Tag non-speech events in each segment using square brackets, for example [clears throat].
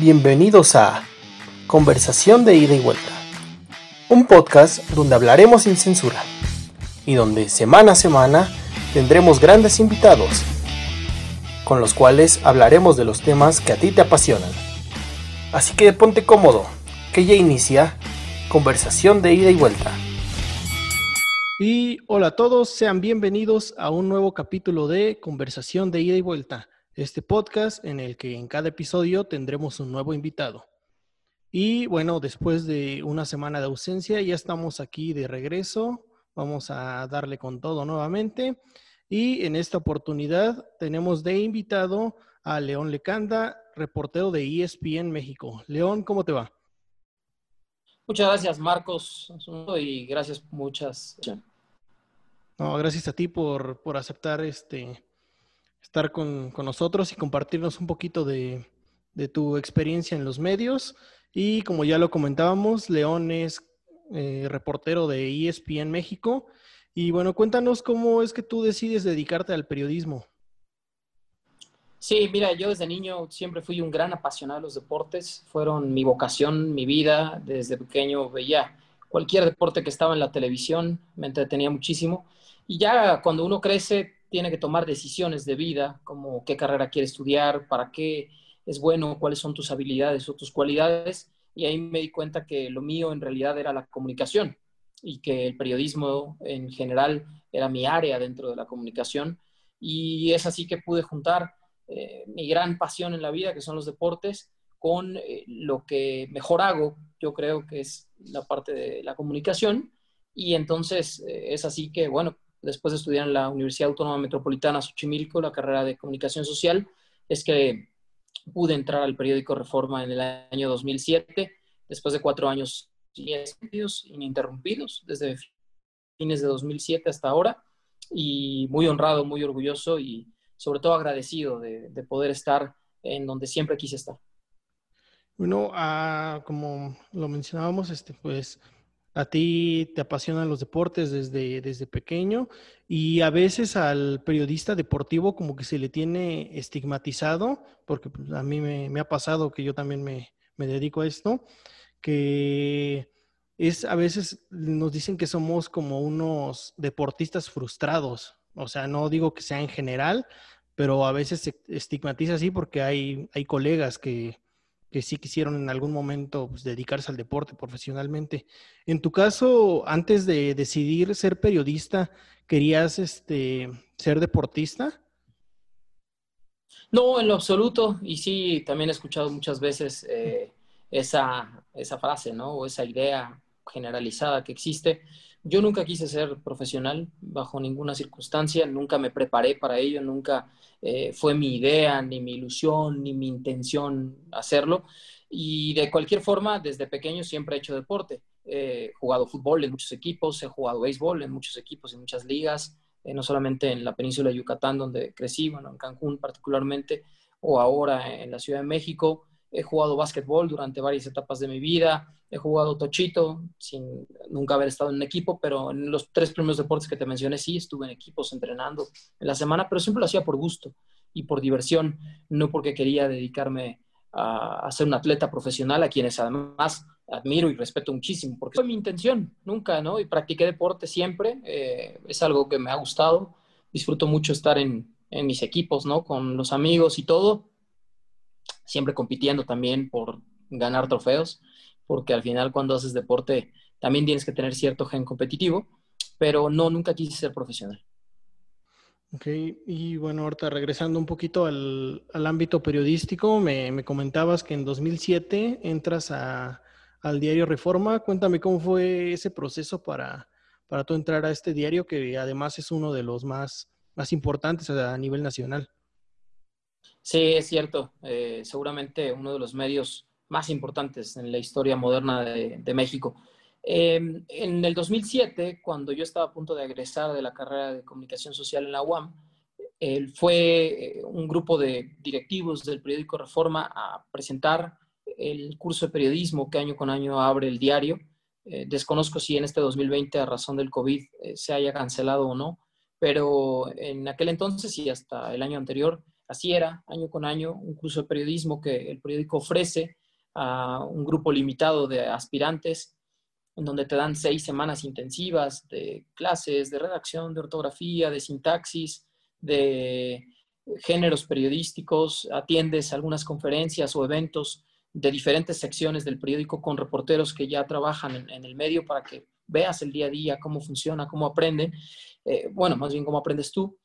Bienvenidos a Conversación de ida y vuelta, un podcast donde hablaremos sin censura y donde semana a semana tendremos grandes invitados con los cuales hablaremos de los temas que a ti te apasionan. Así que ponte cómodo, que ya inicia Conversación de ida y vuelta. Y hola a todos, sean bienvenidos a un nuevo capítulo de Conversación de ida y vuelta, este podcast en el que en cada episodio tendremos un nuevo invitado. Y bueno, después de una semana de ausencia, ya estamos aquí de regreso. Vamos a darle con todo nuevamente. Y en esta oportunidad tenemos de invitado a León Lecanda, reportero de ESPN México. León, ¿cómo te va? Muchas gracias, Marcos, y gracias muchas. No, gracias a ti por, aceptar este estar con, nosotros y compartirnos un poquito de, tu experiencia en los medios. Y como ya lo comentábamos, León es eh, reportero de ESPN México. Y bueno, cuéntanos cómo es que tú decides dedicarte al periodismo. Sí, mira, yo desde niño siempre fui un gran apasionado de los deportes, fueron mi vocación, mi vida, desde pequeño veía cualquier deporte que estaba en la televisión, me entretenía muchísimo y ya cuando uno crece tiene que tomar decisiones de vida, como qué carrera quiere estudiar, para qué es bueno, cuáles son tus habilidades o tus cualidades y ahí me di cuenta que lo mío en realidad era la comunicación y que el periodismo en general era mi área dentro de la comunicación y es así que pude juntar eh, mi gran pasión en la vida, que son los deportes, con eh, lo que mejor hago, yo creo que es la parte de la comunicación. Y entonces eh, es así que, bueno, después de estudiar en la Universidad Autónoma Metropolitana Xochimilco, la carrera de comunicación social, es que pude entrar al periódico Reforma en el año 2007, después de cuatro años ininterrumpidos, desde fines de 2007 hasta ahora, y muy honrado, muy orgulloso y sobre todo agradecido de, poder estar en donde siempre quise estar. Bueno, ah, como lo mencionábamos, este, pues a ti te apasionan los deportes desde, desde pequeño y a veces al periodista deportivo como que se le tiene estigmatizado, porque pues, a mí me, ha pasado que yo también me, me dedico a esto, que es a veces nos dicen que somos como unos deportistas frustrados, o sea, no digo que sea en general, pero a veces se estigmatiza así porque hay, hay colegas que, sí quisieron en algún momento pues, dedicarse al deporte profesionalmente. En tu caso, antes de decidir ser periodista, ¿querías este, ser deportista? No, en lo absoluto. Y sí, también he escuchado muchas veces eh, esa, esa frase, ¿no? O esa idea generalizada que existe. Yo nunca quise ser profesional bajo ninguna circunstancia, nunca me preparé para ello, nunca eh, fue mi idea, ni mi ilusión, ni mi intención hacerlo. Y de cualquier forma, desde pequeño siempre he hecho deporte. He jugado fútbol en muchos equipos, he jugado béisbol en muchos equipos, en muchas ligas, eh, no solamente en la península de Yucatán, donde crecí, bueno, en Cancún particularmente, o ahora en la Ciudad de México. He jugado básquetbol durante varias etapas de mi vida, he jugado tochito sin nunca haber estado en un equipo, pero en los tres primeros deportes que te mencioné sí estuve en equipos entrenando en la semana, pero siempre lo hacía por gusto y por diversión, no porque quería dedicarme a, ser un atleta profesional, a quienes además admiro y respeto muchísimo, porque fue mi intención, nunca, ¿no? Y practiqué deporte siempre, eh, es algo que me ha gustado, disfruto mucho estar en, en mis equipos, ¿no? Con los amigos y todo, siempre compitiendo también por ganar trofeos porque al final cuando haces deporte también tienes que tener cierto gen competitivo, pero no, nunca quise ser profesional. Ok, y bueno, ahorita regresando un poquito al, ámbito periodístico, me, comentabas que en 2007 entras al diario Reforma. Cuéntame cómo fue ese proceso para, para tú entrar a este diario, que además es uno de los más, más importantes a nivel nacional. Sí, es cierto. Eh, seguramente uno de los medios más importantes en la historia moderna de, México. Em, en el 2007, cuando yo estaba a punto de egresar de la carrera de comunicación social en la UAM, fue eh, un grupo de directivos del periódico Reforma a presentar el curso de periodismo que año con año abre el diario. Eh, desconozco si en este 2020, a razón del COVID, eh, se haya cancelado o no, pero en aquel entonces y hasta el año anterior Así era, año con año, un curso de periodismo que el periódico ofrece a un grupo limitado de aspirantes, en donde te dan seis semanas intensivas de clases, de redacción, de ortografía, de sintaxis, de géneros periodísticos, atiendes algunas conferencias o eventos de diferentes secciones del periódico con reporteros que ya trabajan en, el medio para que veas el día a día cómo funciona, cómo aprenden, eh, bueno, más bien cómo aprendes tú.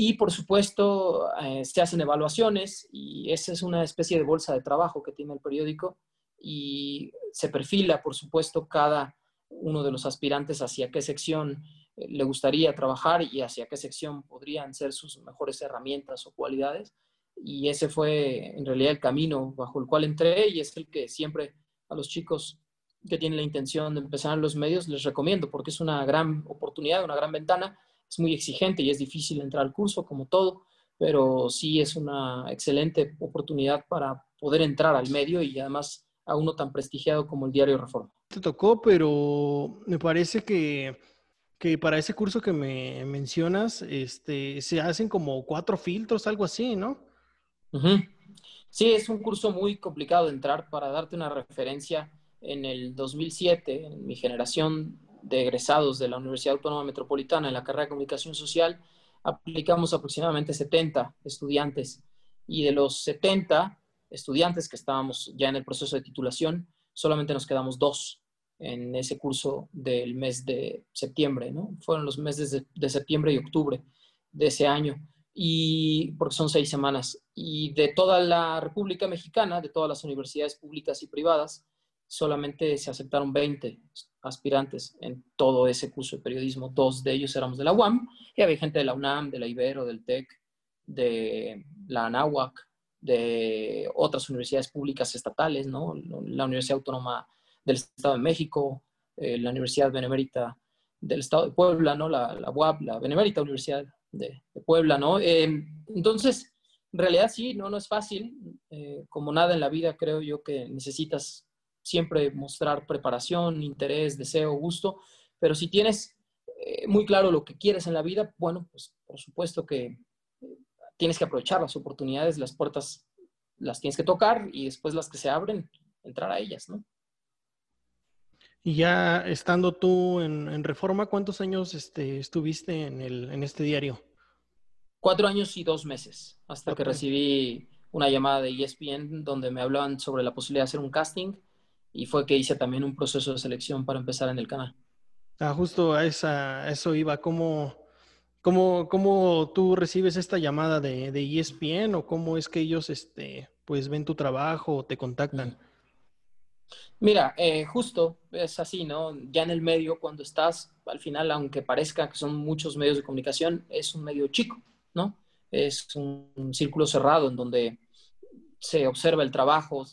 Y por supuesto, eh, se hacen evaluaciones y esa es una especie de bolsa de trabajo que tiene el periódico y se perfila, por supuesto, cada uno de los aspirantes hacia qué sección eh, le gustaría trabajar y hacia qué sección podrían ser sus mejores herramientas o cualidades. Y ese fue en realidad el camino bajo el cual entré y es el que siempre a los chicos que tienen la intención de empezar en los medios les recomiendo porque es una gran oportunidad, una gran ventana. Es muy exigente y es difícil entrar al curso como todo, pero sí es una excelente oportunidad para poder entrar al medio y además a uno tan prestigiado como el Diario Reforma. Te tocó, pero me parece que, que para ese curso que me mencionas, este, se hacen como cuatro filtros, algo así, ¿no? Sí, es un curso muy complicado de entrar. Para darte una referencia, en el 2007, en mi generación de egresados de la Universidad Autónoma Metropolitana en la carrera de Comunicación Social, aplicamos aproximadamente 70 estudiantes. Y de los 70, estudiantes que estábamos ya en el proceso de titulación, solamente nos quedamos dos en ese curso del mes de septiembre, ¿no? Fueron los meses de, septiembre y octubre de ese año, y porque son seis semanas. Y de toda la República Mexicana, de todas las universidades públicas y privadas, solamente se aceptaron 20 aspirantes en todo ese curso de periodismo. Dos de ellos éramos de la UAM, y había gente de la UNAM, de la Ibero, del TEC, de la ANAHUAC, de otras universidades públicas estatales, ¿no? La Universidad Autónoma del Estado de México, eh, la Universidad Benemérita del Estado de Puebla, ¿no? La, la UAP, la Benemérita Universidad de, Puebla, ¿no? Eh, entonces, en realidad sí, no, no es fácil. Eh, como nada en la vida, creo yo que necesitas siempre mostrar preparación, interés, deseo, gusto, pero si tienes muy claro lo que quieres en la vida, bueno, pues por supuesto que tienes que aprovechar las oportunidades, las puertas las tienes que tocar y después las que se abren, entrar a ellas, ¿no? Y ya estando tú en, Reforma, ¿cuántos años este, estuviste en, el, en este diario? Cuatro años y dos meses, hasta que recibí una llamada de ESPN donde me hablaban sobre la posibilidad de hacer un casting y fue que hice también un proceso de selección para empezar en el canal. Ah, justo a, esa, eso iba. ¿Cómo, ¿Cómo, ¿Cómo, tú recibes esta llamada de, de, ESPN o cómo es que ellos este, pues ven tu trabajo o te contactan? Mira, eh, justo es así, ¿no? Ya en el medio, cuando estás, al final, aunque parezca que son muchos medios de comunicación, es un medio chico, ¿no? Es un, círculo cerrado en donde se observa el trabajo,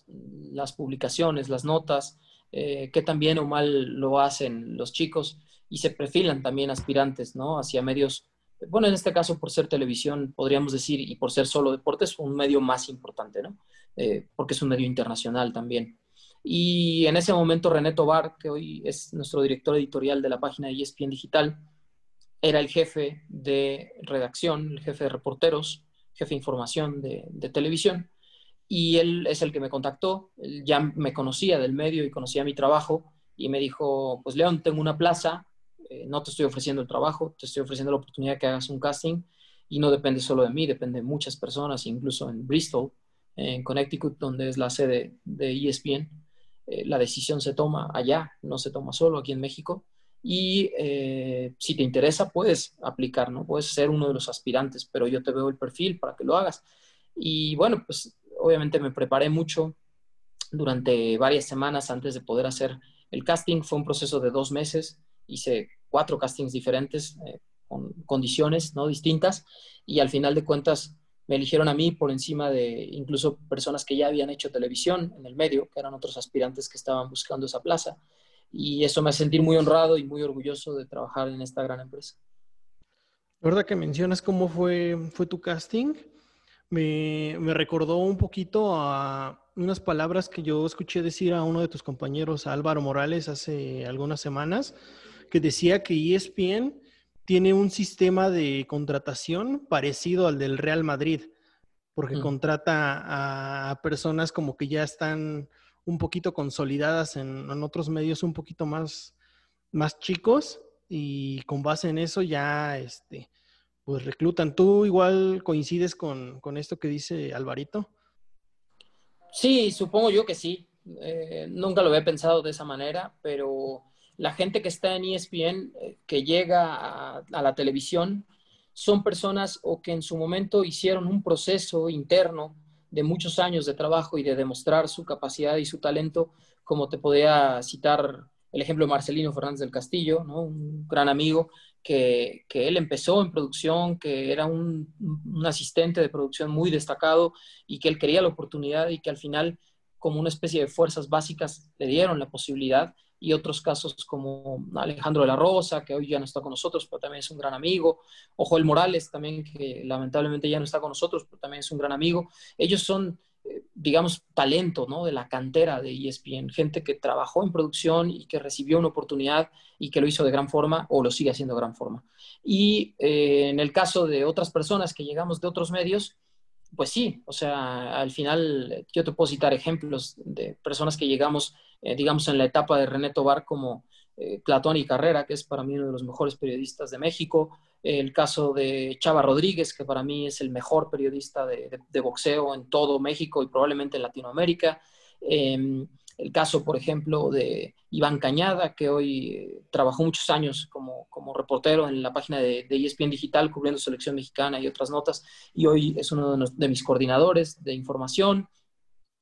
las publicaciones, las notas, eh, qué tan bien o mal lo hacen los chicos y se perfilan también aspirantes, ¿no? Hacia medios bueno, en este caso por ser televisión, podríamos decir, y por ser solo deportes, un medio más importante, ¿no? Eh, porque es un medio internacional también. Y en ese momento René Tobar, que hoy es nuestro director editorial de la página de ESPN Digital, era el jefe de redacción, el jefe de reporteros, jefe de información de, de televisión. Y él es el que me contactó, él ya me conocía del medio y conocía mi trabajo y me dijo, pues León, tengo una plaza eh, no te estoy ofreciendo el trabajo, te estoy ofreciendo la oportunidad de que hagas un casting y no depende solo de mí, depende de muchas personas, incluso en Bristol, en Connecticut, donde es la sede de ESPN. Eh, la decisión se toma allá, no se toma solo aquí en México. Y eh, si te interesa, puedes aplicar, ¿no? Puedes ser uno de los aspirantes, pero yo te veo el perfil para que lo hagas. Y bueno, pues obviamente me preparé mucho durante varias semanas antes de poder hacer el casting. Fue un proceso de dos meses hice cuatro castings diferentes eh, con condiciones ¿no? distintas y al final de cuentas me eligieron a mí por encima de incluso personas que ya habían hecho televisión en el medio, que eran otros aspirantes que estaban buscando esa plaza. Y eso me hace sentir muy honrado y muy orgulloso de trabajar en esta gran empresa. La verdad que mencionas cómo fue, fue tu casting, me, me recordó un poquito a unas palabras que yo escuché decir a uno de tus compañeros, Álvaro Morales, hace algunas semanas, que decía que ESPN tiene un sistema de contratación parecido al del Real Madrid. porque contrata a personas como que ya están un poquito consolidadas en, otros medios un poquito más, más chicos y con base en eso ya este, pues reclutan. ¿Tú igual coincides con, esto que dice Alvarito? Sí, supongo yo que sí. Eh, nunca lo había pensado de esa manera, pero la gente que está en ESPN, eh, que llega a, la televisión, son personas o que en su momento hicieron un proceso interno de muchos años de trabajo y de demostrar su capacidad y su talento, como te podía citar el ejemplo de Marcelino Fernández del Castillo, un gran amigo que, él empezó en producción, que era un, asistente de producción muy destacado y que él quería la oportunidad y que al final, como una especie de fuerzas básicas, le dieron la posibilidad. Y otros casos como Alejandro de la Rosa, que hoy ya no está con nosotros, pero también es un gran amigo. O Joel Morales, también, que lamentablemente ya no está con nosotros, pero también es un gran amigo. Ellos son digamos, talento, ¿no? De la cantera de ESPN, gente que trabajó en producción y que recibió una oportunidad y que lo hizo de gran forma o lo sigue haciendo de gran forma. Y eh, en el caso de otras personas que llegamos de otros medios, pues sí, o sea, al final yo te puedo citar ejemplos de personas que llegamos, eh, digamos, en la etapa de René Tobar como eh, Platón y Carrera, que es para mí uno de los mejores periodistas de México, el caso de Chava Rodríguez, que para mí es el mejor periodista de, boxeo en todo México y probablemente en Latinoamérica. Em, el caso, por ejemplo, de Iván Cañada, que hoy eh, trabajó muchos años como, reportero en la página de, ESPN Digital, cubriendo selección mexicana y otras notas, y hoy es uno de, mis coordinadores de información.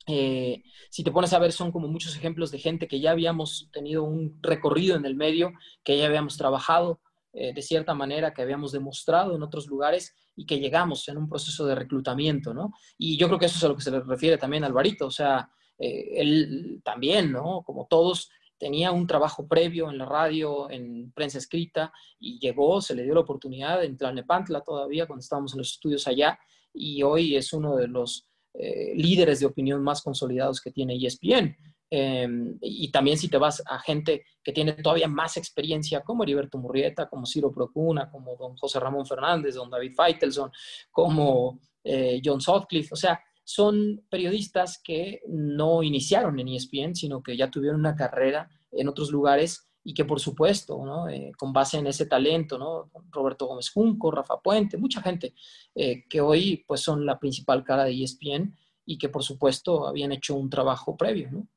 Eh, si te pones a ver, son como muchos ejemplos de gente que ya habíamos tenido un recorrido en el medio, que ya habíamos trabajado eh, de cierta manera que habíamos demostrado en otros lugares y que llegamos en un proceso de reclutamiento, ¿no? Y yo creo que eso es a lo que se le refiere también Alvarito, o sea, eh, él también, ¿no? Como todos, tenía un trabajo previo en la radio, en prensa escrita, y llegó, se le dio la oportunidad en Tlalnepantla todavía, cuando estábamos en los estudios allá, y hoy es uno de los eh, líderes de opinión más consolidados que tiene ESPN. Em, y también si te vas a gente que tiene todavía más experiencia, como Heriberto Murrieta, como Ciro Procuna, como don José Ramón Fernández, don David Feitelson, como eh, John Sutcliffe, o sea, son periodistas que no iniciaron en ESPN, sino que ya tuvieron una carrera en otros lugares y que por supuesto, ¿no? Eh, con base en ese talento, ¿no? Roberto Gómez Junco, Rafa Puente, mucha gente eh, que hoy pues son la principal cara de ESPN y que por supuesto habían hecho un trabajo previo, ¿no?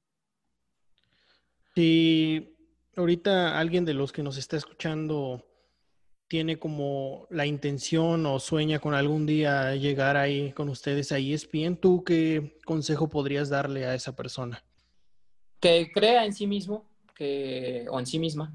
Si ahorita alguien de los que nos está escuchando tiene como la intención o sueña con algún día llegar ahí con ustedes a ESPN, ¿tú qué consejo podrías darle a esa persona? Que crea en sí mismo que, o en sí misma,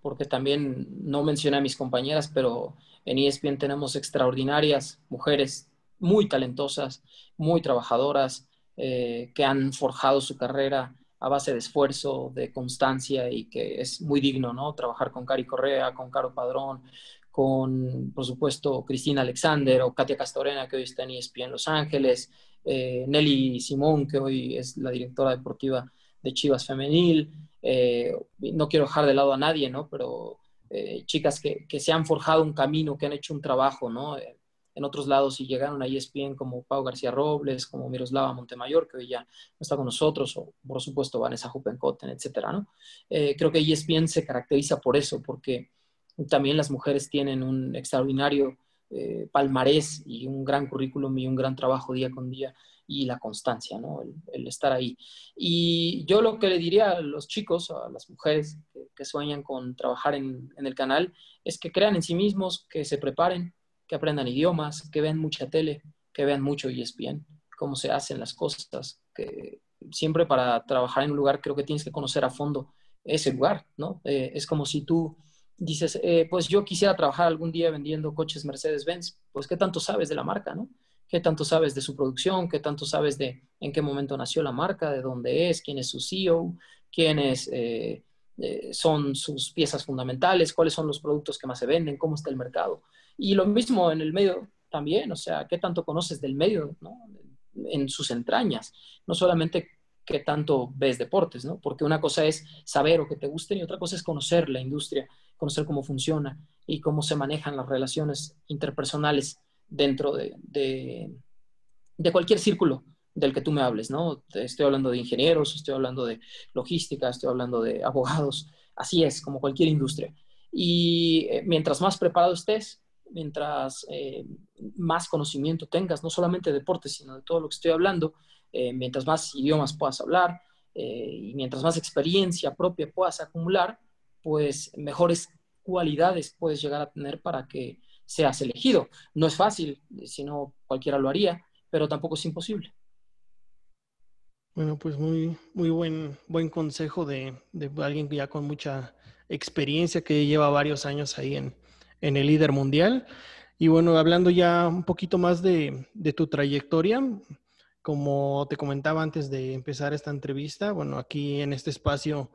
porque también no mencioné a mis compañeras, pero en ESPN tenemos extraordinarias mujeres muy talentosas, muy trabajadoras, eh, que han forjado su carrera a base de esfuerzo, de constancia y que es muy digno, ¿no? Trabajar con Cari Correa, con Caro Padrón, con, por supuesto, Cristina Alexander o Katia Castorena, que hoy está en ESPN Los Ángeles, eh, Nelly Simón, que hoy es la directora deportiva de Chivas Femenil. Eh, no quiero dejar de lado a nadie, ¿no? Pero eh, chicas que, se han forjado un camino, que han hecho un trabajo, ¿no? en otros lados y llegaron a ESPN como Pau García Robles, como Miroslava Montemayor, que hoy ya no está con nosotros, o por supuesto Vanessa Huppenkotten, etcétera, ¿no? Eh, creo que ESPN se caracteriza por eso, porque también las mujeres tienen un extraordinario eh, palmarés y un gran currículum y un gran trabajo día con día y la constancia, ¿no? El, estar ahí. Y yo lo que le diría a los chicos, a las mujeres que, sueñan con trabajar en, el canal, es que crean en sí mismos, que se preparen, que aprendan idiomas, que vean mucha tele, que vean mucho ESPN, cómo se hacen las cosas, que siempre para trabajar en un lugar creo que tienes que conocer a fondo ese lugar, ¿no? Eh, es como si tú dices, eh, pues yo quisiera trabajar algún día vendiendo coches Mercedes-Benz, pues ¿qué tanto sabes de la marca, ¿no? ¿Qué tanto sabes de su producción? ¿Qué tanto sabes de en qué momento nació la marca, de dónde es, quién es su CEO, quiénes eh, son sus piezas fundamentales, cuáles son los productos que más se venden, cómo está el mercado? Y lo mismo en el medio también, o sea, qué tanto conoces del medio, ¿no? En sus entrañas, no solamente qué tanto ves deportes, ¿no? Porque una cosa es saber o que te gusten y otra cosa es conocer la industria, conocer cómo funciona y cómo se manejan las relaciones interpersonales dentro de, de cualquier círculo del que tú me hables, ¿no? Estoy hablando de ingenieros, estoy hablando de logística, estoy hablando de abogados, así es, como cualquier industria. Y eh, mientras más preparado estés, mientras eh, más conocimiento tengas, no solamente de deportes, sino de todo lo que estoy hablando, eh, mientras más idiomas puedas hablar y mientras más experiencia propia puedas acumular, pues mejores cualidades puedes llegar a tener para que seas elegido. No es fácil, si no cualquiera lo haría, pero tampoco es imposible. Bueno, pues muy, muy buen, buen consejo de, de alguien ya con mucha experiencia que lleva varios años ahí en, en el líder mundial. Y bueno, hablando ya un poquito más de, de, tu trayectoria, como te comentaba antes de empezar esta entrevista, bueno, aquí en este espacio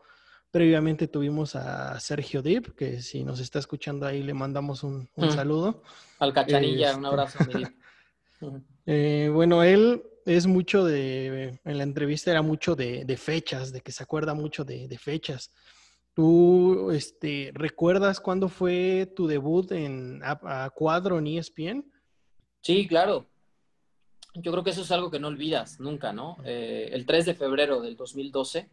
previamente tuvimos a Sergio Dip, que si nos está escuchando ahí le mandamos un, un mm. saludo. Al cachanilla, un este, abrazo. [laughs] eh, bueno, él es mucho de, en la entrevista era mucho de, fechas, de que se acuerda mucho de, fechas. ¿Tú este, recuerdas cuándo fue tu debut en a, cuadro en ESPN? Sí, claro. Yo creo que eso es algo que no olvidas nunca, ¿no? Eh, el 3 de febrero del 2012,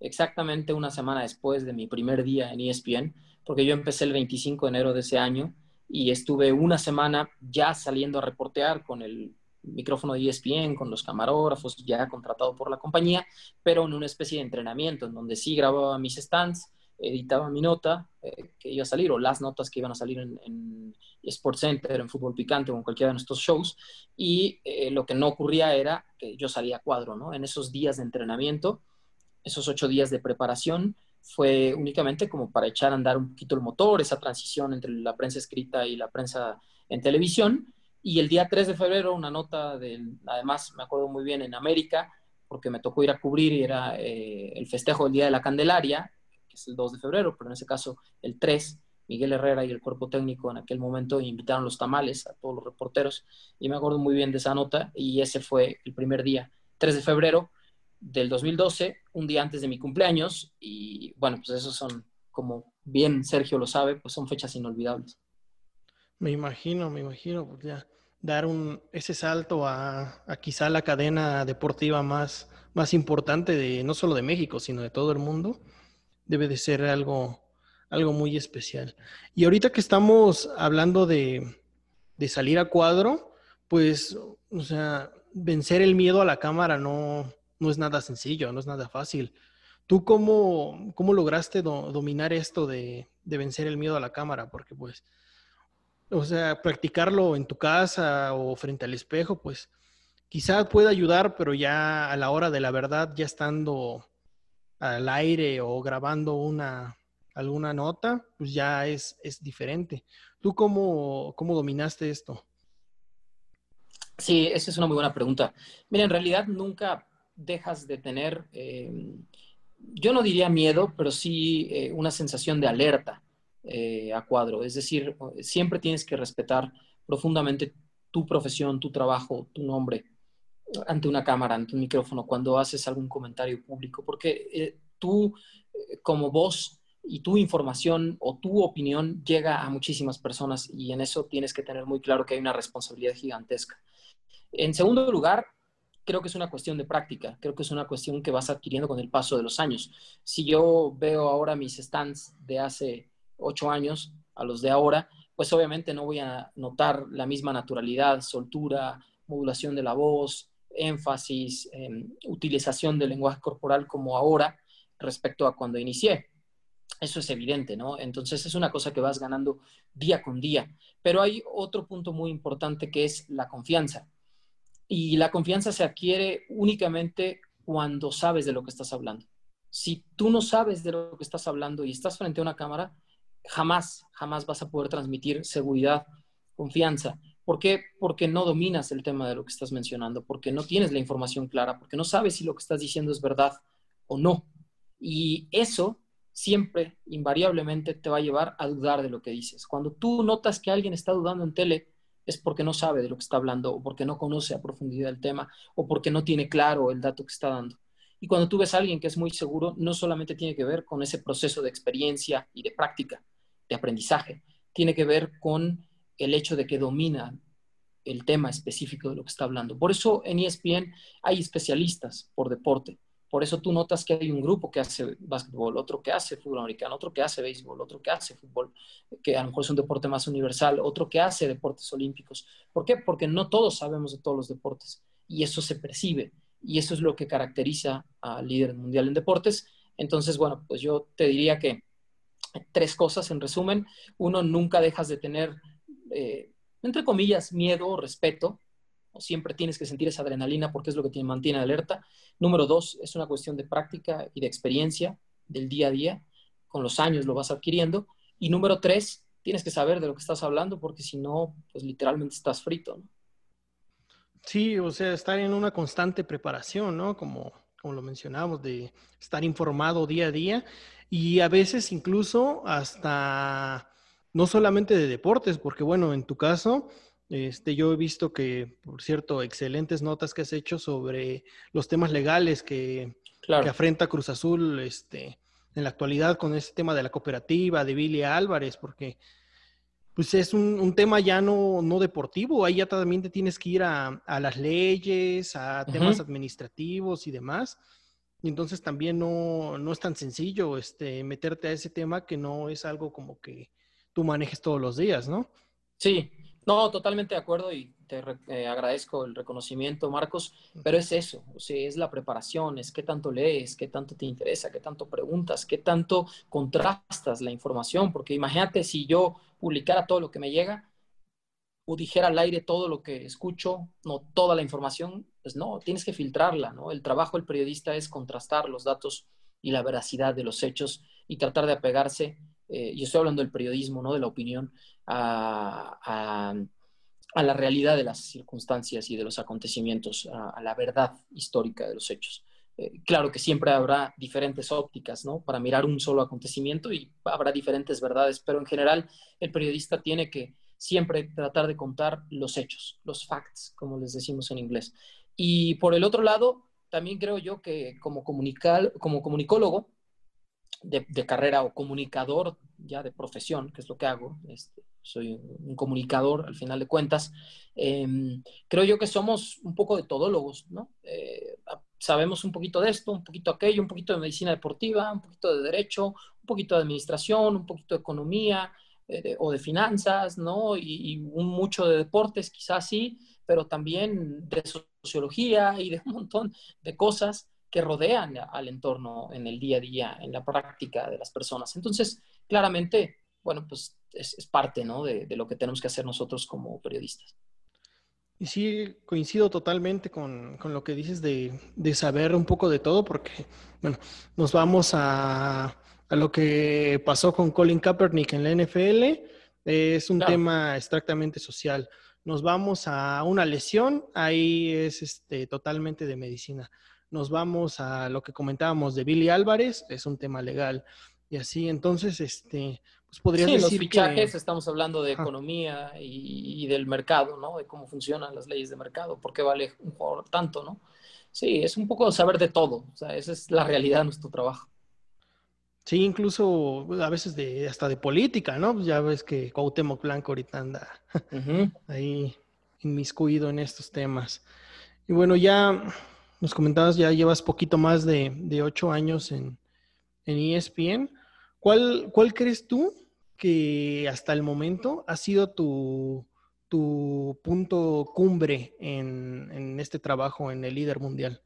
exactamente una semana después de mi primer día en ESPN, porque yo empecé el 25 de enero de ese año y estuve una semana ya saliendo a reportear con el micrófono de ESPN con los camarógrafos ya contratado por la compañía, pero en una especie de entrenamiento en donde sí grababa mis stands, editaba mi nota eh, que iba a salir o las notas que iban a salir en, en Sports Center, en Fútbol Picante o en cualquiera de nuestros shows. Y eh, lo que no ocurría era que yo salía cuadro, ¿no? En esos días de entrenamiento, esos ocho días de preparación, fue únicamente como para echar a andar un poquito el motor, esa transición entre la prensa escrita y la prensa en televisión. Y el día 3 de febrero, una nota del, además me acuerdo muy bien, en América, porque me tocó ir a cubrir y era eh, el festejo del Día de la Candelaria, que es el 2 de febrero, pero en ese caso el 3, Miguel Herrera y el cuerpo técnico en aquel momento invitaron los tamales a todos los reporteros y me acuerdo muy bien de esa nota y ese fue el primer día, 3 de febrero del 2012, un día antes de mi cumpleaños y bueno, pues esos son, como bien Sergio lo sabe, pues son fechas inolvidables. Me imagino, me imagino, pues ya dar un, ese salto a, quizá la cadena deportiva más, más importante de no solo de México, sino de todo el mundo, debe de ser algo, algo muy especial. Y ahorita que estamos hablando de, de salir a cuadro, pues, o sea, vencer el miedo a la cámara no, no es nada sencillo, no es nada fácil. ¿Tú cómo, cómo lograste dominar esto de, de vencer el miedo a la cámara? Porque pues o sea, practicarlo en tu casa o frente al espejo, pues quizás pueda ayudar, pero ya a la hora de la verdad, ya estando al aire o grabando una alguna nota, pues ya es, es diferente. ¿Tú cómo, cómo dominaste esto? Sí, esa es una muy buena pregunta. Mira, en realidad nunca dejas de tener, eh, yo no diría miedo, pero sí eh, una sensación de alerta. Eh, a cuadro. Es decir, siempre tienes que respetar profundamente tu profesión, tu trabajo, tu nombre ante una cámara, ante un micrófono, cuando haces algún comentario público, porque tú como voz y tu información o tu opinión llega a muchísimas personas y en eso tienes que tener muy claro que hay una responsabilidad gigantesca. En segundo lugar, creo que es una cuestión de práctica, creo que es una cuestión que vas adquiriendo con el paso de los años. Si yo veo ahora mis stands de hace ocho años a los de ahora, pues obviamente no voy a notar la misma naturalidad, soltura, modulación de la voz, énfasis, em, utilización del lenguaje corporal como ahora respecto a cuando inicié. Eso es evidente, ¿no? Entonces es una cosa que vas ganando día con día. Pero hay otro punto muy importante que es la confianza. Y la confianza se adquiere únicamente cuando sabes de lo que estás hablando. Si tú no sabes de lo que estás hablando y estás frente a una cámara, jamás, jamás vas a poder transmitir seguridad, confianza. ¿Por qué? Porque no dominas el tema de lo que estás mencionando, porque no tienes la información clara, porque no sabes si lo que estás diciendo es verdad o no. Y eso siempre, invariablemente, te va a llevar a dudar de lo que dices. Cuando tú notas que alguien está dudando en tele, es porque no sabe de lo que está hablando, o porque no conoce a profundidad el tema, o porque no tiene claro el dato que está dando. Y cuando tú ves a alguien que es muy seguro, no solamente tiene que ver con ese proceso de experiencia y de práctica, de aprendizaje. Tiene que ver con el hecho de que domina el tema específico de lo que está hablando. Por eso en ESPN hay especialistas por deporte. Por eso tú notas que hay un grupo que hace básquetbol, otro que hace fútbol americano, otro que hace béisbol, otro que hace fútbol, que a lo mejor es un deporte más universal, otro que hace deportes olímpicos. ¿Por qué? Porque no todos sabemos de todos los deportes y eso se percibe y eso es lo que caracteriza al líder mundial en deportes. Entonces, bueno, pues yo te diría que tres cosas en resumen. Uno, nunca dejas de tener, eh, entre comillas, miedo o respeto. Siempre tienes que sentir esa adrenalina porque es lo que te mantiene alerta. Número dos, es una cuestión de práctica y de experiencia del día a día. Con los años lo vas adquiriendo. Y número tres, tienes que saber de lo que estás hablando porque si no, pues literalmente estás frito. Sí, o sea, estar en una constante preparación, ¿no? Como, como lo mencionamos, de estar informado día a día y a veces incluso hasta no solamente de deportes, porque bueno, en tu caso, este, yo he visto que, por cierto, excelentes notas que has hecho sobre los temas legales que, que afrenta Cruz Azul este, en la actualidad con ese tema de la cooperativa, de Billy Álvarez, porque pues es un, tema ya no, no, deportivo, ahí ya también te tienes que ir a, las leyes, a temas administrativos y demás. Y entonces también no, no, es tan sencillo este, meterte a ese tema que no es algo como que tú manejes todos los días, ¿no? Sí, no, totalmente de acuerdo y te eh, agradezco el reconocimiento, Marcos, pero es eso, o es la preparación, es qué tanto lees, qué tanto te interesa, qué tanto preguntas, qué tanto contrastas la información, porque imagínate si yo publicara todo lo que me llega o dijera al aire todo lo que escucho, no toda la información, pues no, tienes que filtrarla, ¿no? El trabajo del periodista es contrastar los datos y la veracidad de los hechos y tratar de apegarse, eh, yo estoy hablando del periodismo, no de la opinión, a, la realidad de las circunstancias y de los acontecimientos, a, la verdad histórica de los hechos. Eh, claro que siempre habrá diferentes ópticas, ¿no? Para mirar un solo acontecimiento y habrá diferentes verdades, pero en general el periodista tiene que siempre tratar de contar los hechos, los facts, como les decimos en inglés. Y por el otro lado, también creo yo que como, como comunicólogo, de, carrera o comunicador ya de profesión, que es lo que hago, este, soy un comunicador al final de cuentas, em, creo yo que somos un poco de todólogos, ¿no? Eh, sabemos un poquito de esto, un poquito aquello, un poquito de medicina deportiva, un poquito de derecho, un poquito de administración, un poquito de economía eh, o de finanzas, ¿no? Y, mucho de deportes, quizás sí, pero también de sociología y de un montón de cosas que rodean al entorno en el día a día, en la práctica de las personas. Entonces, claramente, bueno, pues es, parte ¿no? de, lo que tenemos que hacer nosotros como periodistas. Y sí, coincido totalmente con, con lo que dices de, de, saber un poco de todo, porque, bueno, nos vamos a, a lo que pasó con Colin Kaepernick en la NFL, es un tema extractamente social. Nos vamos a una lesión, ahí es este, totalmente de medicina nos vamos a lo que comentábamos de Billy Álvarez, es un tema legal. Y así, entonces, este, pues podrías sí, los fichajes, estamos hablando de economía y, del mercado, ¿no? De cómo funcionan las leyes de mercado, por qué vale un jugador tanto, ¿no? Sí, es un poco saber de todo, o sea, esa es la realidad de nuestro trabajo. Sí, incluso a veces de hasta de política, ¿no? Ya ves que Cuauhtémoc Blanco ahorita anda ahí inmiscuido en estos temas. Y bueno, ya nos comentabas, ya llevas poquito más de, ocho años en, en ESPN. ¿Cuál, ¿Cuál crees tú hasta el momento ha sido tu, tu punto cumbre en, en, este trabajo en el líder mundial?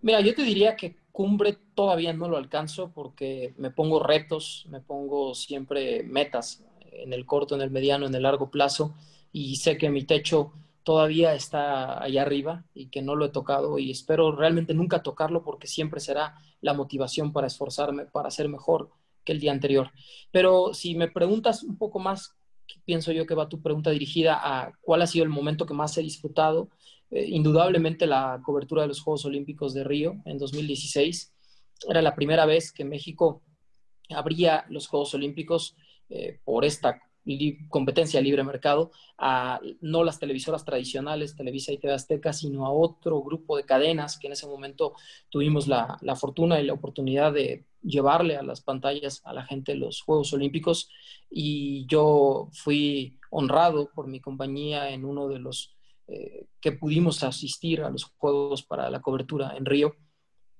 Mira, yo te diría que cumbre todavía no lo alcanzo porque me pongo retos, me pongo siempre metas en el corto, en el mediano, en el largo plazo y sé que mi techo todavía está allá arriba y que no lo he tocado y espero realmente nunca tocarlo porque siempre será la motivación para esforzarme, para ser mejor que el día anterior. Pero si me preguntas un poco más, pienso yo que va tu pregunta dirigida a cuál ha sido el momento que más he disfrutado, eh, indudablemente la cobertura de los Juegos Olímpicos de Río en 2016. Era la primera vez que México abría los Juegos Olímpicos eh, por esta competencia libre mercado, a no las televisoras tradicionales, Televisa y TV Azteca, sino a otro grupo de cadenas que en ese momento tuvimos la, la fortuna y la oportunidad de llevarle a las pantallas a la gente los Juegos Olímpicos y yo fui honrado por mi compañía en uno de los eh, que pudimos asistir a los Juegos para la cobertura en Río.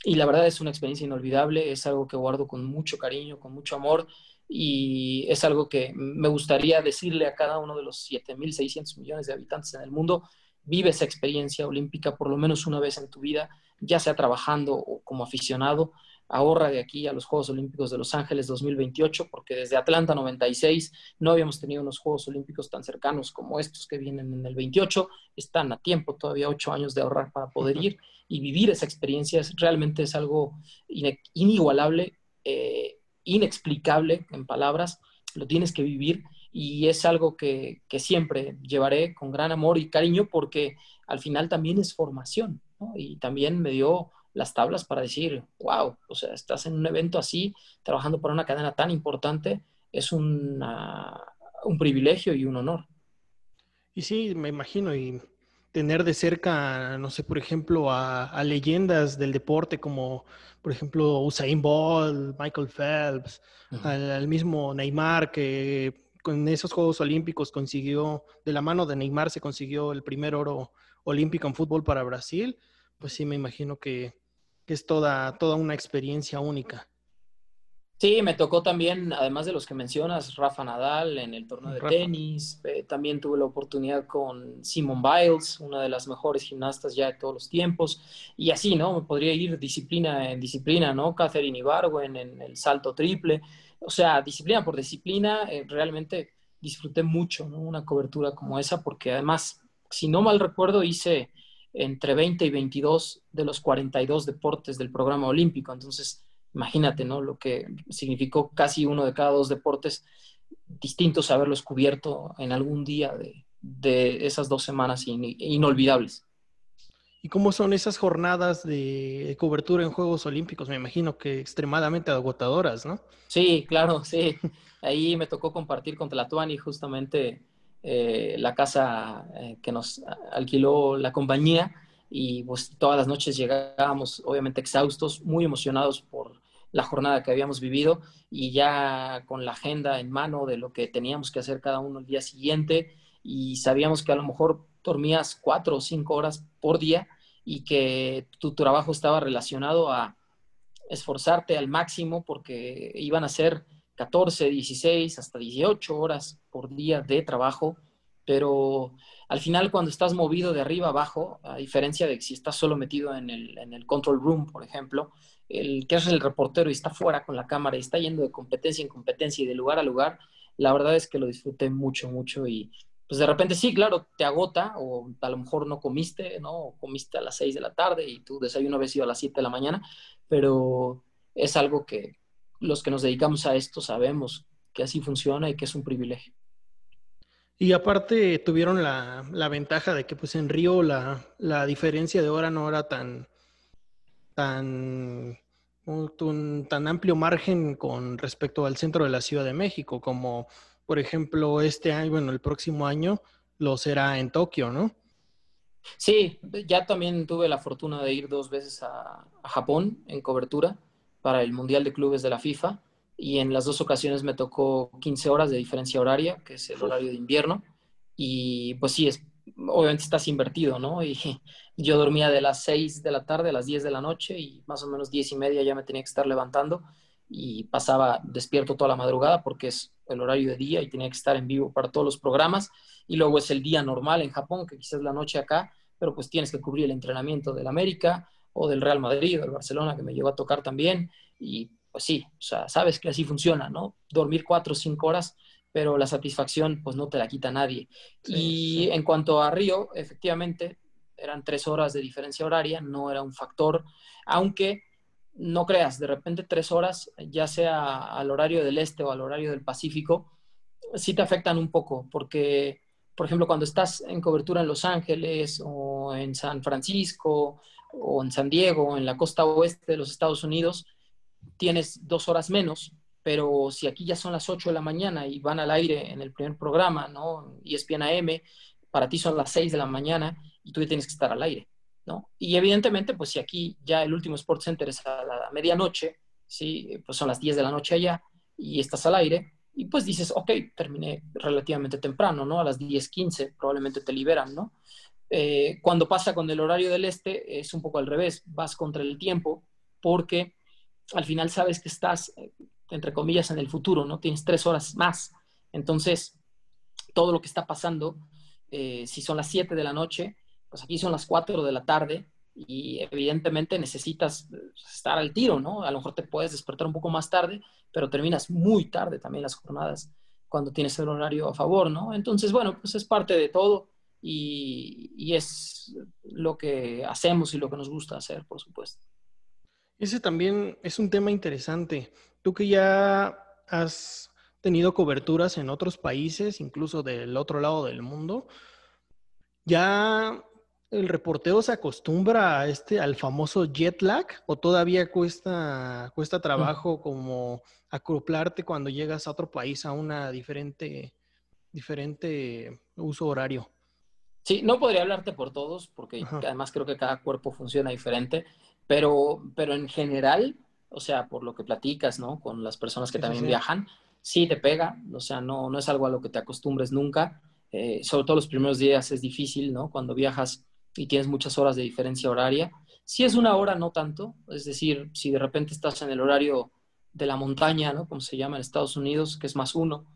Y la verdad es una experiencia inolvidable, es algo que guardo con mucho cariño, con mucho amor y es algo que me gustaría decirle a cada uno de los 7.600 millones de habitantes en el mundo, vive esa experiencia olímpica por lo menos una vez en tu vida, ya sea trabajando o como aficionado, ahorra de aquí a los Juegos Olímpicos de Los Ángeles 2028, porque desde Atlanta 96 no habíamos tenido unos Juegos Olímpicos tan cercanos como estos que vienen en el 28. Están a tiempo, todavía ocho años de ahorrar para poder ir y vivir esa experiencia. realmente es algo inigualable, eh, inexplicable en palabras. Lo tienes que vivir y es algo que, siempre llevaré con gran amor y cariño porque al final también es formación y también me dio las tablas para decir, wow, o sea, estás en un evento así, trabajando para una cadena tan importante, es un privilegio y un honor. Y sí, me imagino, y tener de cerca, no sé, por ejemplo, a, leyendas del deporte como, por ejemplo, Usain Bolt, Michael Phelps, al, mismo Neymar, que con esos Juegos Olímpicos consiguió, de la mano de Neymar se consiguió el primer oro olímpico en fútbol para Brasil, pues sí, me imagino que, que es toda, toda una experiencia única. Sí, me tocó también, además de los que mencionas, Rafa Nadal en el torneo de tenis. Eh, también tuve la oportunidad con Simone Biles, una de las mejores gimnastas ya de todos los tiempos. Y así, ¿no? Me podría ir disciplina en disciplina, ¿no? Catherine Ibargüen en el salto triple. O sea, disciplina por disciplina, eh, realmente disfruté mucho, ¿no? Una cobertura como esa, porque además, si no mal recuerdo, hice entre 20 y 22 de los 42 deportes del programa olímpico. Entonces, imagínate, ¿no? Lo que significó casi uno de cada dos deportes distintos haberlos cubierto en algún día de, esas dos semanas inolvidables. ¿Y cómo son esas jornadas de cobertura en Juegos Olímpicos? Me imagino que extremadamente agotadoras, ¿no? Sí, claro, sí. Ahí me tocó compartir con Tlatuani justamente eh, la casa eh, que nos alquiló la compañía y pues todas las noches llegábamos obviamente exhaustos, muy emocionados por la jornada que habíamos vivido y ya con la agenda en mano de lo que teníamos que hacer cada uno el día siguiente y sabíamos que a lo mejor dormías cuatro o cinco horas por día y que tu trabajo estaba relacionado a esforzarte al máximo porque iban a ser 14, 16, hasta 18 horas por día de trabajo, pero al final cuando estás movido de arriba abajo, a diferencia de si estás solo metido en el, control room, por ejemplo, el que es el reportero y está fuera con la cámara y está yendo de competencia en competencia y de lugar a lugar, la verdad es que lo disfruté mucho, mucho y pues de repente sí, claro, te agota o a lo mejor no comiste, ¿no? O comiste a las 6 de la tarde y tu desayuno había sido a las 7 de la mañana, pero es algo que, los que nos dedicamos a esto sabemos que así funciona y que es un privilegio. Y aparte tuvieron la, ventaja de que pues en Río la, diferencia de hora no era tan, tan, un, tan amplio margen con respecto al centro de la Ciudad de México, como por ejemplo este año, bueno, el próximo año lo será en Tokio, ¿no? Sí, ya también tuve la fortuna de ir dos veces a Japón en cobertura para el Mundial de Clubes de la FIFA y en las dos ocasiones me tocó 15 horas de diferencia horaria, que es el horario de invierno. Y pues sí, es, obviamente estás invertido, ¿no? [laughs] Y yo dormía de las 6 de la tarde a las 10 de la noche y más o menos 10 y media ya me tenía que estar levantando y pasaba despierto toda la madrugada porque es el horario de día y tenía que estar en vivo para todos los programas. Y luego es el día normal en Japón, que quizás la noche acá, pero pues tienes que cubrir el entrenamiento del América, o del Real Madrid o del Barcelona, que me llegó a tocar también. Y pues sí, o sea, sabes que así funciona, ¿no? Dormir cuatro o cinco horas, pero la satisfacción pues no te la quita nadie. y en cuanto a Río, efectivamente, eran tres horas de diferencia horaria, no era un factor, aunque no creas, de repente tres horas, ya sea al horario del este o al horario del Pacífico, sí te afectan un poco, porque, por ejemplo, cuando estás en cobertura en Los Ángeles o en San Francisco o en San Diego, en la costa oeste de los Estados Unidos, tienes dos horas menos pero si aquí ya son las 8 de la mañana y van al aire en el primer programa, ¿no? ESPN AM, para ti son las 6 de la mañana y tú ya tienes que estar al aire, ¿no? Y evidentemente, pues si aquí ya el último Sports Center es a la medianoche, ¿sí? Pues son las 10 de la noche allá y estás al aire y pues dices, ok, terminé relativamente temprano, ¿no? A las 10.15 probablemente te liberan, ¿no? Eh, cuando pasa con el horario del este es un poco al revés, vas contra el tiempo porque al final sabes que estás, eh, entre comillas, en el futuro, ¿no? Tienes tres horas más. Entonces, todo lo que está pasando, eh, si son las 7 de la noche, pues aquí son las 4 de la tarde y evidentemente necesitas estar al tiro, ¿no? A lo mejor te puedes despertar un poco más tarde, pero terminas muy tarde también las jornadas cuando tienes el horario a favor, ¿no? Entonces, bueno, pues es parte de todo y, y es lo que hacemos y lo que nos gusta hacer, por supuesto. Ese también es un tema interesante. Tú que ya has tenido coberturas en otros países, incluso del otro lado del mundo, ¿ya el reportero se acostumbra a este, al famoso jet lag o todavía cuesta, cuesta trabajo como acoplarte cuando llegas a otro país a una diferente, diferente uso horario? Sí, no podría hablarte por todos porque además creo que cada cuerpo funciona diferente, pero, pero en general, o sea, por lo que platicas, ¿no? Con las personas que también viajan, sí te pega, o sea, no, no es algo a lo que te acostumbres nunca. Eh, sobre todo los primeros días es difícil, ¿no? Cuando viajas y tienes muchas horas de diferencia horaria. Si es una hora, no tanto. Es decir, si de repente estás en el horario de la montaña, ¿no? Como se llama en Estados Unidos, que es más uno.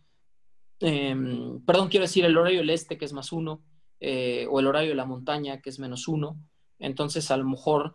Em, perdón, quiero decir el horario del este, que es más uno, eh, o el horario de la montaña, que es menos uno. Entonces, a lo mejor,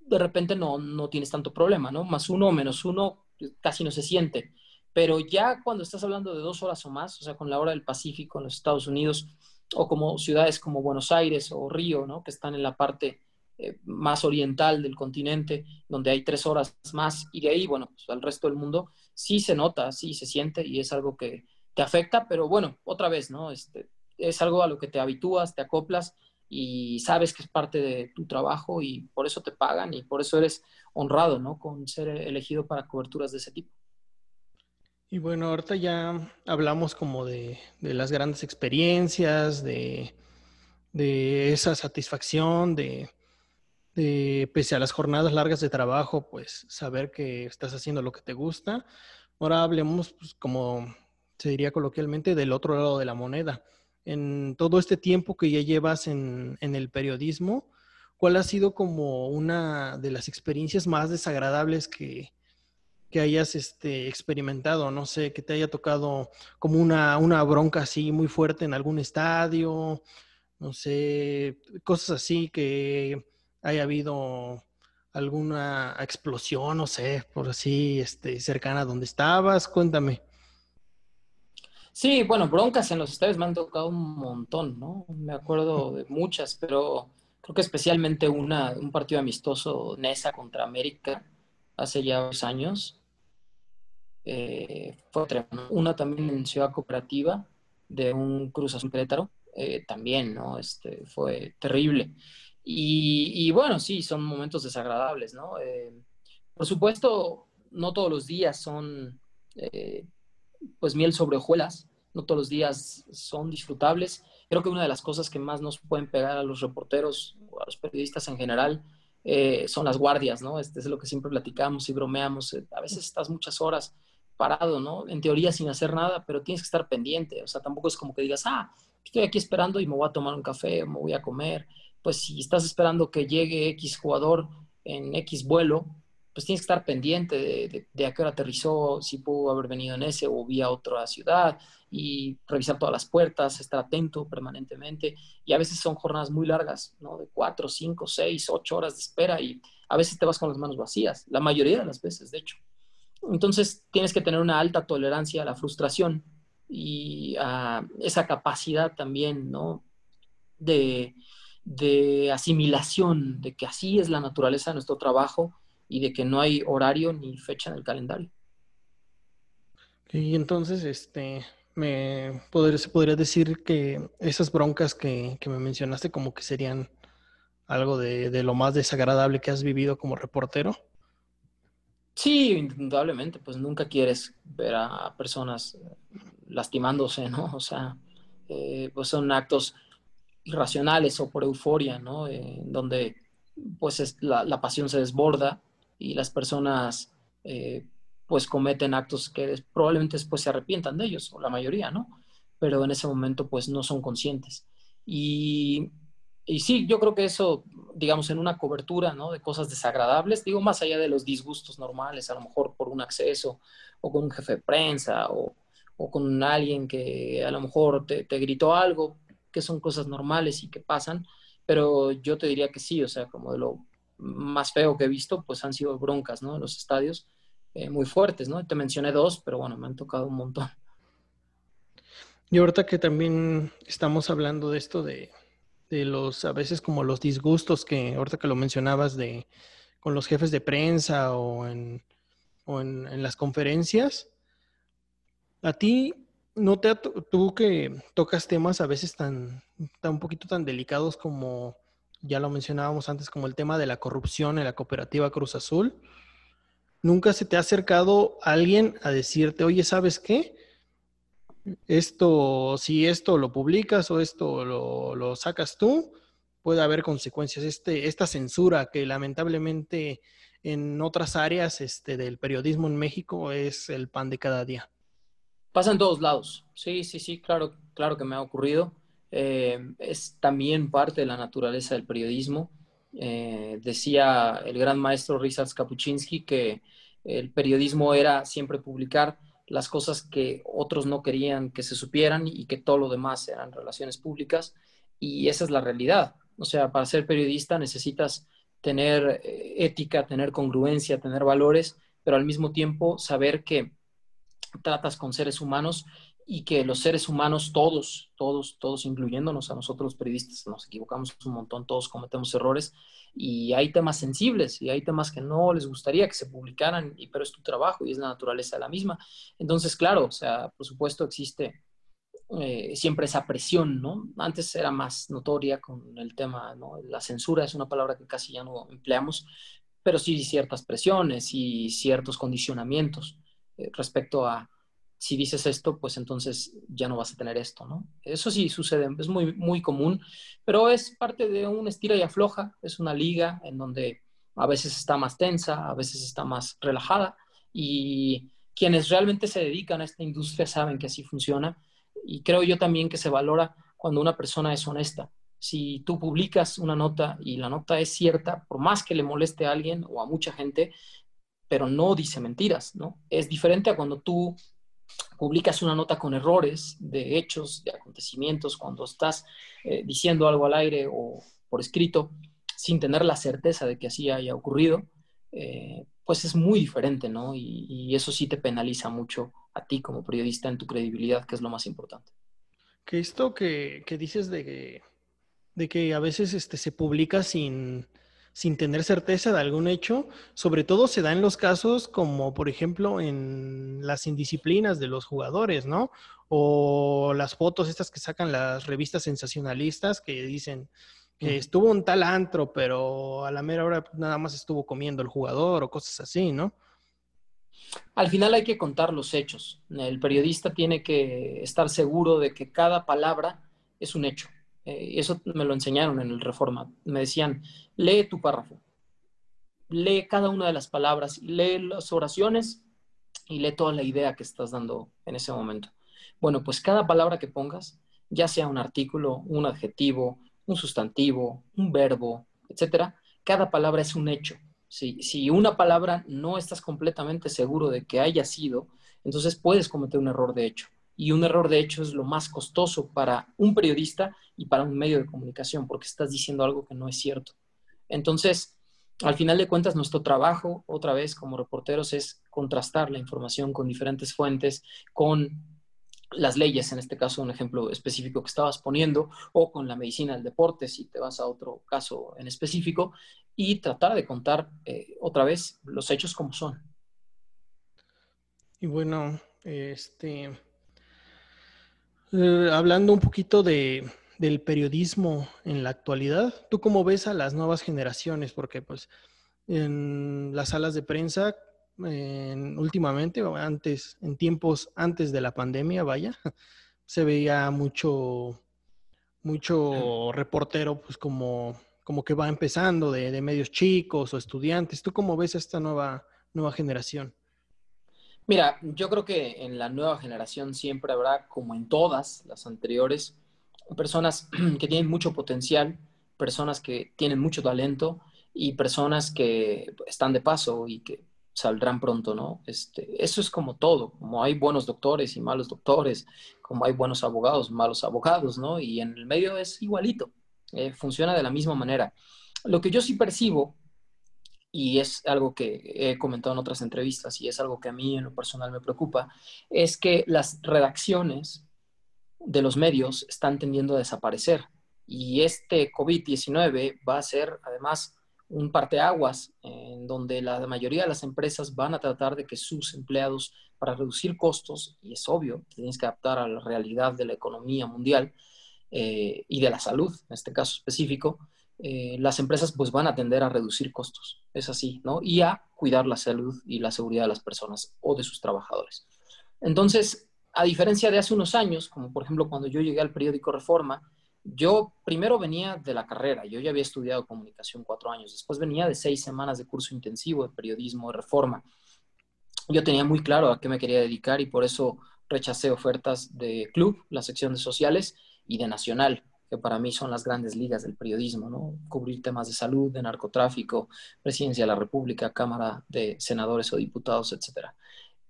de repente no, no tienes tanto problema, ¿no? Más uno o menos uno casi no se siente. Pero ya cuando estás hablando de dos horas o más, o sea, con la hora del Pacífico en los Estados Unidos, o como ciudades como Buenos Aires o Río, ¿no? que están en la parte eh, más oriental del continente, donde hay tres horas más, y de ahí, bueno, pues, al resto del mundo, sí se nota, sí se siente y es algo que te afecta, pero bueno, otra vez, ¿no? Este, es algo a lo que te habitúas, te acoplas y sabes que es parte de tu trabajo y por eso te pagan y por eso eres honrado, ¿no? Con ser elegido para coberturas de ese tipo. Y bueno, ahorita ya hablamos como de, las grandes experiencias, de, esa satisfacción, de, pese a las jornadas largas de trabajo, pues saber que estás haciendo lo que te gusta. Ahora hablemos, pues, como se diría coloquialmente, del otro lado de la moneda. En todo este tiempo que ya llevas en, en el periodismo, ¿cuál ha sido como una de las experiencias más desagradables que, que hayas este, experimentado, no sé, que te haya tocado como una, una bronca así muy fuerte en algún estadio, no sé, cosas así que haya habido alguna explosión, no sé, por así, este, cercana a donde estabas, cuéntame. Sí, bueno, broncas en los estadios me han tocado un montón, ¿no? Me acuerdo de muchas, pero creo que especialmente una, un partido amistoso NESA contra América hace ya dos años, eh, fue Una también en Ciudad Cooperativa de un Cruz Azul Querétaro, eh, también, ¿no? Este, fue terrible. Y, bueno, sí, son momentos desagradables, ¿no? Eh, por supuesto, no todos los días son, pues, miel sobre hojuelas, no todos los días son disfrutables. Creo que una de las cosas que más nos pueden pegar a los reporteros o a los periodistas en general son las guardias, ¿no? Este es lo que siempre platicamos y bromeamos. A veces estás muchas horas parado, ¿no? En teoría sin hacer nada, pero tienes que estar pendiente. O sea, tampoco es como que digas, ah, estoy aquí esperando y me voy a tomar un café o me voy a comer. Pues si estás esperando que llegue X jugador en X vuelo, pues tienes que estar pendiente de, a qué hora aterrizó, si pudo haber venido en ese o vía otra ciudad y revisar todas las puertas, estar atento permanentemente. Y a veces son jornadas muy largas, ¿no? De cuatro, cinco, seis, ocho horas de espera y a veces te vas con las manos vacías, la mayoría de las veces, de hecho. Entonces tienes que tener una alta tolerancia a la frustración y a esa capacidad también, ¿no? De, asimilación, de que así es la naturaleza de nuestro trabajo y de que no hay horario ni fecha en el calendario. Y entonces, este, me podría, decir que esas broncas que, me mencionaste como que serían algo de, lo más desagradable que has vivido como reportero. Sí, indudablemente, pues nunca quieres ver a personas lastimándose, ¿no? O sea, eh, pues son actos irracionales o por euforia, ¿no? Eh, donde pues la, pasión se desborda y las personas eh, pues cometen actos que probablemente después se arrepientan de ellos, o la mayoría, ¿no? Pero en ese momento pues no son conscientes. Y, y sí, yo creo que eso, digamos, en una cobertura, ¿no? De cosas desagradables, digo, más allá de los disgustos normales, a lo mejor por un acceso o con un jefe de prensa o, o con alguien que a lo mejor te, te gritó algo, que son cosas normales y que pasan, pero yo te diría que sí, o sea, como de lo más feo que he visto, pues han sido broncas, ¿no? Los estadios eh, muy fuertes, ¿no? Te mencioné dos, pero bueno, me han tocado un montón. Y ahorita que también estamos hablando de esto de, de los, a veces como los disgustos que, ahorita que lo mencionabas, de con los jefes de prensa o en, o en, las conferencias, a ti ¿No te tú que tocas temas a veces tan, tan un poquito tan delicados como ya lo mencionábamos antes, como el tema de la corrupción en la cooperativa Cruz Azul? ¿Nunca se te ha acercado alguien a decirte, oye, ¿sabes qué? Esto, si esto lo publicas o esto lo, lo sacas tú, puede haber consecuencias. Este, esta censura que lamentablemente en otras áreas este, del periodismo en México es el pan de cada día. Pasa en todos lados. Sí, sí, sí, claro, claro que me ha ocurrido. Eh, es también parte de la naturaleza del periodismo. Eh, decía el gran maestro Ryszard Kapuczynski que el periodismo era siempre publicar las cosas que otros no querían que se supieran y que todo lo demás eran relaciones públicas. Y esa es la realidad. O sea, para ser periodista necesitas tener eh, ética, tener congruencia, tener valores, pero al mismo tiempo saber que tratas con seres humanos y que los seres humanos, todos, todos, todos, incluyéndonos a nosotros los periodistas, nos equivocamos un montón, todos cometemos errores y hay temas sensibles y hay temas que no les gustaría que se publicaran, y, pero es tu trabajo y es la naturaleza de la misma. Entonces, claro, o sea, por supuesto existe eh, siempre esa presión, ¿no? Antes era más notoria con el tema, ¿no? La censura es una palabra que casi ya no empleamos, pero sí ciertas presiones y ciertos condicionamientos. Eh, respecto a si dices esto, pues entonces ya no vas a tener esto, ¿no? Eso sí sucede, es muy, muy común, pero es parte de un estira y afloja, es una liga en donde a veces está más tensa, a veces está más relajada y quienes realmente se dedican a esta industria saben que así funciona y creo yo también que se valora cuando una persona es honesta. Si tú publicas una nota y la nota es cierta, por más que le moleste a alguien o a mucha gente, pero no dice mentiras, ¿no? Es diferente a cuando tú publicas una nota con errores de hechos, de acontecimientos, cuando estás eh, diciendo algo al aire o por escrito sin tener la certeza de que así haya ocurrido, eh, pues es muy diferente, ¿no? Y, eso sí te penaliza mucho a ti como periodista en tu credibilidad, que es lo más importante. Que esto que, dices de que, de que a veces este, se publica sin, sin tener certeza de algún hecho, sobre todo se da en los casos como, por ejemplo, en las indisciplinas de los jugadores, ¿no? O las fotos estas que sacan las revistas sensacionalistas que dicen que estuvo un tal antro, pero a la mera hora nada más estuvo comiendo el jugador o cosas así, ¿no? Al final hay que contar los hechos. El periodista tiene que estar seguro de que cada palabra es un hecho eh, eso me lo enseñaron en el Reforma. Me decían, lee tu párrafo, lee cada una de las palabras, lee las oraciones y lee toda la idea que estás dando en ese momento. Bueno, pues cada palabra que pongas, ya sea un artículo, un adjetivo, un sustantivo, un verbo, etcétera, cada palabra es un hecho. Si, si una palabra no estás completamente seguro de que haya sido, entonces puedes cometer un error de hecho y un error de hecho es lo más costoso para un periodista y para un medio de comunicación, porque estás diciendo algo que no es cierto. Entonces, al final de cuentas, nuestro trabajo, otra vez como reporteros, es contrastar la información con diferentes fuentes, con las leyes, en este caso un ejemplo específico que estabas poniendo, o con la medicina del deporte, si te vas a otro caso en específico, y tratar de contar eh, otra vez los hechos como son. Y bueno, este, eh, hablando un poquito de, del periodismo en la actualidad, ¿tú cómo ves a las nuevas generaciones? Porque pues en las salas de prensa últimamente, antes, en tiempos antes de la pandemia, vaya, [laughs] se veía mucho, mucho reportero, pues como, como que va empezando de, de medios chicos o estudiantes. ¿Tú cómo ves esta nueva, nueva generación? Mira, yo creo que en la nueva generación siempre habrá, como en todas las anteriores, personas [clears throat] que tienen mucho potencial, personas que tienen mucho talento y personas que están de paso y que saldrán pronto, ¿no? Este, eso es como todo, como hay buenos doctores y malos doctores, como hay buenos abogados, malos abogados, ¿no? Y en el medio es igualito, eh, funciona de la misma manera. Lo que yo sí percibo, y es algo que he comentado en otras entrevistas y es algo que a mí en lo personal me preocupa, es que las redacciones de los medios están tendiendo a desaparecer. Y este COVID-19 va a ser además un parteaguas en donde la mayoría de las empresas van a tratar de que sus empleados, para reducir costos, y es obvio, tienes que adaptar a la realidad de la economía mundial eh, y de la salud, en este caso específico, eh, las empresas pues van a tender a reducir costos, es así, ¿no? Y a cuidar la salud y la seguridad de las personas o de sus trabajadores. Entonces, a diferencia de hace unos años, como por ejemplo cuando yo llegué al periódico Reforma, yo primero venía de la carrera, yo ya había estudiado comunicación cuatro años, después venía de seis semanas de curso intensivo de periodismo de reforma. Yo tenía muy claro a qué me quería dedicar y por eso rechacé ofertas de club, la sección de sociales, y de nacional, que para mí son las grandes ligas del periodismo, ¿no? Cubrir temas de salud, de narcotráfico, presidencia de la República, Cámara de Senadores o Diputados, etc.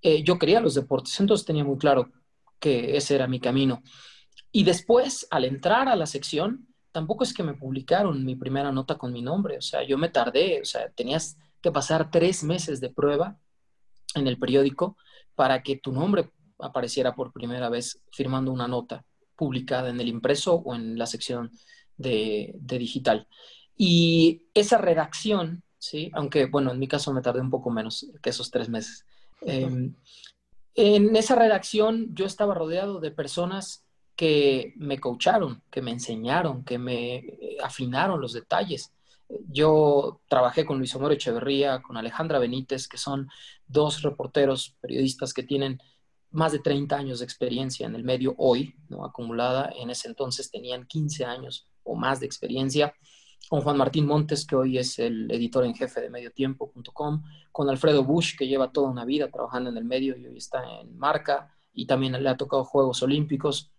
Eh, yo quería los deportes, entonces tenía muy claro que ese era mi camino. Y después, al entrar a la sección, tampoco es que me publicaron mi primera nota con mi nombre, o sea, yo me tardé, o sea, tenías que pasar tres meses de prueba en el periódico para que tu nombre apareciera por primera vez firmando una nota publicada en el impreso o en la sección de, digital. Y esa redacción, ¿sí? aunque bueno, en mi caso me tardé un poco menos que esos tres meses. Em, en esa redacción yo estaba rodeado de personas que me coacharon, que me enseñaron, que me eh, afinaron los detalles. Yo trabajé con Luis Homero Echeverría, con Alejandra Benítez, que son dos reporteros, periodistas que tienen más de 30 años de experiencia en el medio hoy, ¿no? acumulada. En ese entonces tenían 15 años o más de experiencia. Con Juan Martín Montes, que hoy es el editor en jefe de mediotiempo.com. Con Alfredo Bush, que lleva toda una vida trabajando en el medio y hoy está en marca y también le ha tocado Juegos Olímpicos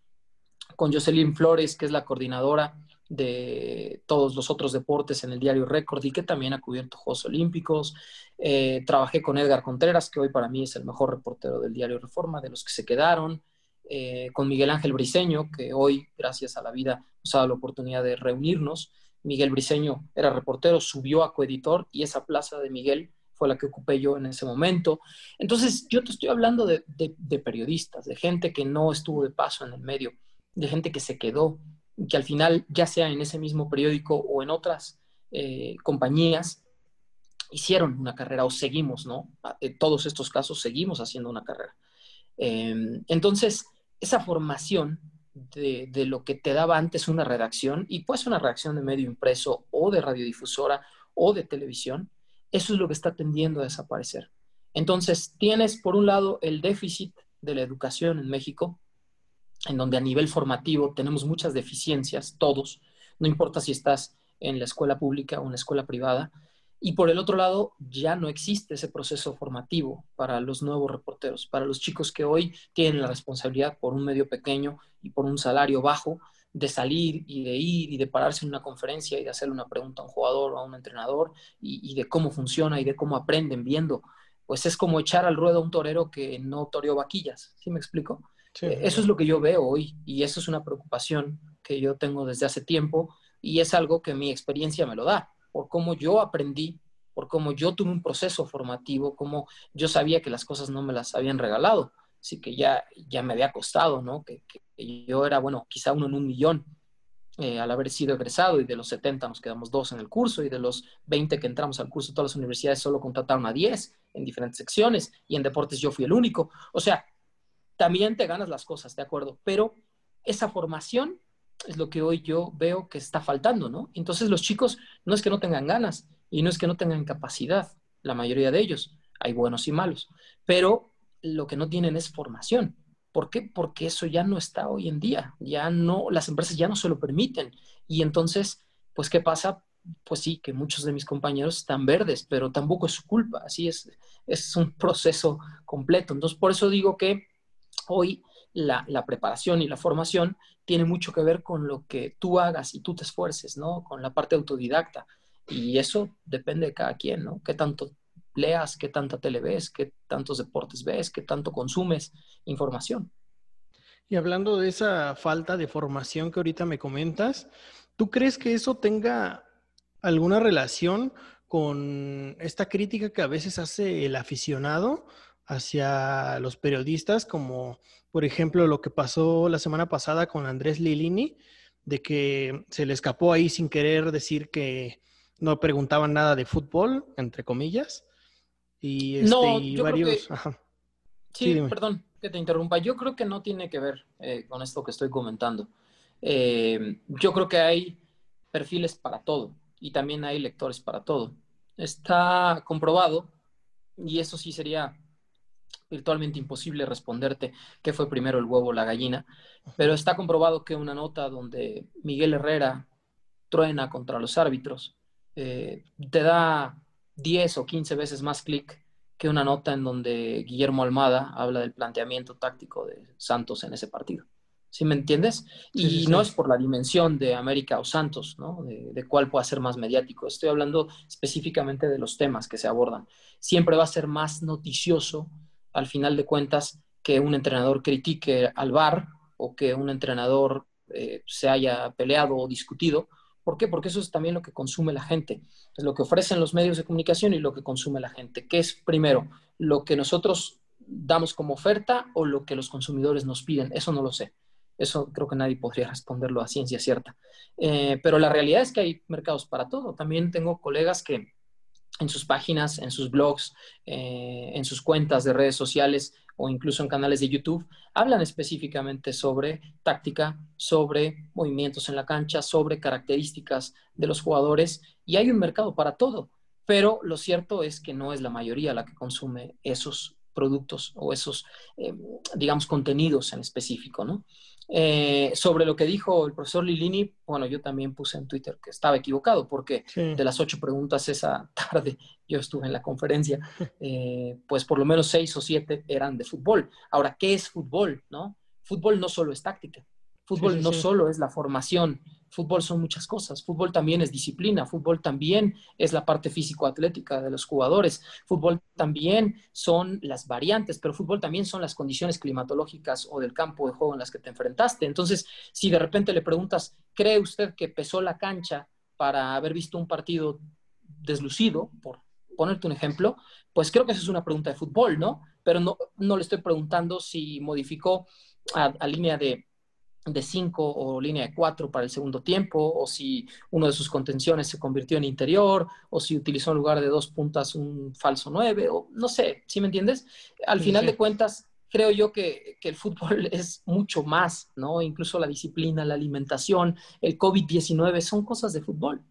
con Jocelyn Flores, que es la coordinadora de todos los otros deportes en el diario Record y que también ha cubierto Juegos Olímpicos. Eh, trabajé con Edgar Contreras, que hoy para mí es el mejor reportero del diario Reforma, de los que se quedaron. Eh, con Miguel Ángel Briseño, que hoy, gracias a la vida, nos ha dado la oportunidad de reunirnos. Miguel Briseño era reportero, subió a coeditor y esa plaza de Miguel fue la que ocupé yo en ese momento. Entonces, yo te estoy hablando de periodistas, de gente que no estuvo de paso en el medio de gente que se quedó, que al final, ya sea en ese mismo periódico o en otras eh, compañías, hicieron una carrera o seguimos, ¿no? En todos estos casos seguimos haciendo una carrera. Em, entonces, esa formación de, de, lo que te daba antes una redacción, y pues una redacción de medio impreso o de radiodifusora o de televisión, eso es lo que está tendiendo a desaparecer. Entonces, tienes por un lado el déficit de la educación en México, en donde a nivel formativo tenemos muchas deficiencias, todos, no importa si estás en la escuela pública o en la escuela privada. Y por el otro lado, ya no existe ese proceso formativo para los nuevos reporteros, para los chicos que hoy tienen la responsabilidad por un medio pequeño y por un salario bajo de salir y de ir y de pararse en una conferencia y de hacerle una pregunta a un jugador o a un entrenador y, de cómo funciona y de cómo aprenden viendo. Pues es como echar al ruedo a un torero que no toreó vaquillas, ¿sí me explico? Eh, eso es lo que yo veo hoy y eso es una preocupación que yo tengo desde hace tiempo y es algo que mi experiencia me lo da, por cómo yo aprendí, por cómo yo tuve un proceso formativo, cómo yo sabía que las cosas no me las habían regalado, así que ya, ya me había costado, ¿no? Que, yo era, bueno, quizá uno en un millón eh, al haber sido egresado y de los 70 nos quedamos dos en el curso y de los 20 que entramos al curso, todas las universidades solo contrataron a 10 en diferentes secciones y en deportes yo fui el único. O sea, también te ganas las cosas, ¿de acuerdo? Pero esa formación es lo que hoy yo veo que está faltando, ¿no? Entonces los chicos no es que no tengan ganas y no es que no tengan capacidad, la mayoría de ellos. hay buenos y malos, pero lo que no tienen es formación. ¿Por qué? Porque eso ya no está hoy en día, ya no, las empresas ya no se lo permiten. Y entonces, pues, ¿qué pasa? Pues sí, que muchos de mis compañeros están verdes, pero tampoco es su culpa, así es, es un proceso completo. Entonces, por eso digo que hoy la, preparación y la formación tiene mucho que ver con lo que tú hagas y tú te esfuerces, ¿no? Con la parte autodidacta. Y eso depende de cada quien, ¿no? ¿Qué tanto leas, qué tanta tele ves, qué tantos deportes ves, qué tanto consumes información? Y hablando de esa falta de formación que ahorita me comentas, ¿tú crees que eso tenga alguna relación con esta crítica que a veces hace el aficionado hacia los periodistas, como por ejemplo lo que pasó la semana pasada con Andrés Lilini, de que se le escapó ahí sin querer decir que no preguntaban nada de fútbol, entre comillas. Y, este, no, varios... Sí, perdón que te interrumpa. Yo creo que no tiene que ver eh, con esto que estoy comentando. Eh, yo creo que hay perfiles para todo y también hay lectores para todo. Está comprobado, y eso sí sería virtualmente imposible responderte qué fue primero el huevo o la gallina, pero está comprobado que una nota donde Miguel Herrera truena contra los árbitros eh, te da 10 o 15 veces más clic que una nota en donde Guillermo Almada habla del planteamiento táctico de Santos en ese partido. ¿Sí me entiendes? Y no es por la dimensión de América o Santos, ¿no? De, de, cuál pueda ser más mediático. Estoy hablando específicamente de los temas que se abordan. Siempre va a ser más noticioso al final de cuentas, que un entrenador critique al VAR o que un entrenador eh, se haya peleado o discutido. ¿Por qué? Porque eso es también lo que consume la gente. Es lo que ofrecen los medios de comunicación y lo que consume la gente. ¿Qué es primero? ¿Lo que nosotros damos como oferta o lo que los consumidores nos piden? Eso no lo sé. Eso creo que nadie podría responderlo a ciencia cierta. Eh, pero la realidad es que hay mercados para todo. También tengo colegas que en sus páginas, en sus blogs, eh, en sus cuentas de redes sociales o incluso en canales de YouTube, hablan específicamente sobre táctica, sobre movimientos en la cancha, sobre características de los jugadores y hay un mercado para todo. Pero lo cierto es que no es la mayoría la que consume esos productos o esos, eh, digamos, contenidos en específico, ¿no? Eh, sobre lo que dijo el profesor Lilini, bueno, yo también puse en Twitter que estaba equivocado porque de las ocho preguntas esa [laughs] tarde yo estuve en la conferencia, eh, pues por lo menos seis o siete eran de fútbol. Ahora, ¿qué es fútbol? ¿no? Fútbol no solo es táctica, fútbol no solo es la formación, Fútbol son muchas cosas. Fútbol también es disciplina. Fútbol también es la parte físico-atlética de los jugadores. Fútbol también son las variantes, pero fútbol también son las condiciones climatológicas o del campo de juego en las que te enfrentaste. Entonces, si de repente le preguntas, ¿cree usted que pesó la cancha para haber visto un partido deslucido, por ponerte un ejemplo? Pues creo que esa es una pregunta de fútbol, ¿no? Pero no, no le estoy preguntando si modificó a línea de de 5 o línea de 4 para el segundo tiempo, o si uno de sus contenciones se convirtió en interior, o si utilizó en lugar de dos puntas un falso 9, o no sé, ¿sí me entiendes? Al final de cuentas, creo yo que, que, el fútbol [laughs] es mucho más, ¿no? Incluso la disciplina, la alimentación, el COVID-19 son cosas de fútbol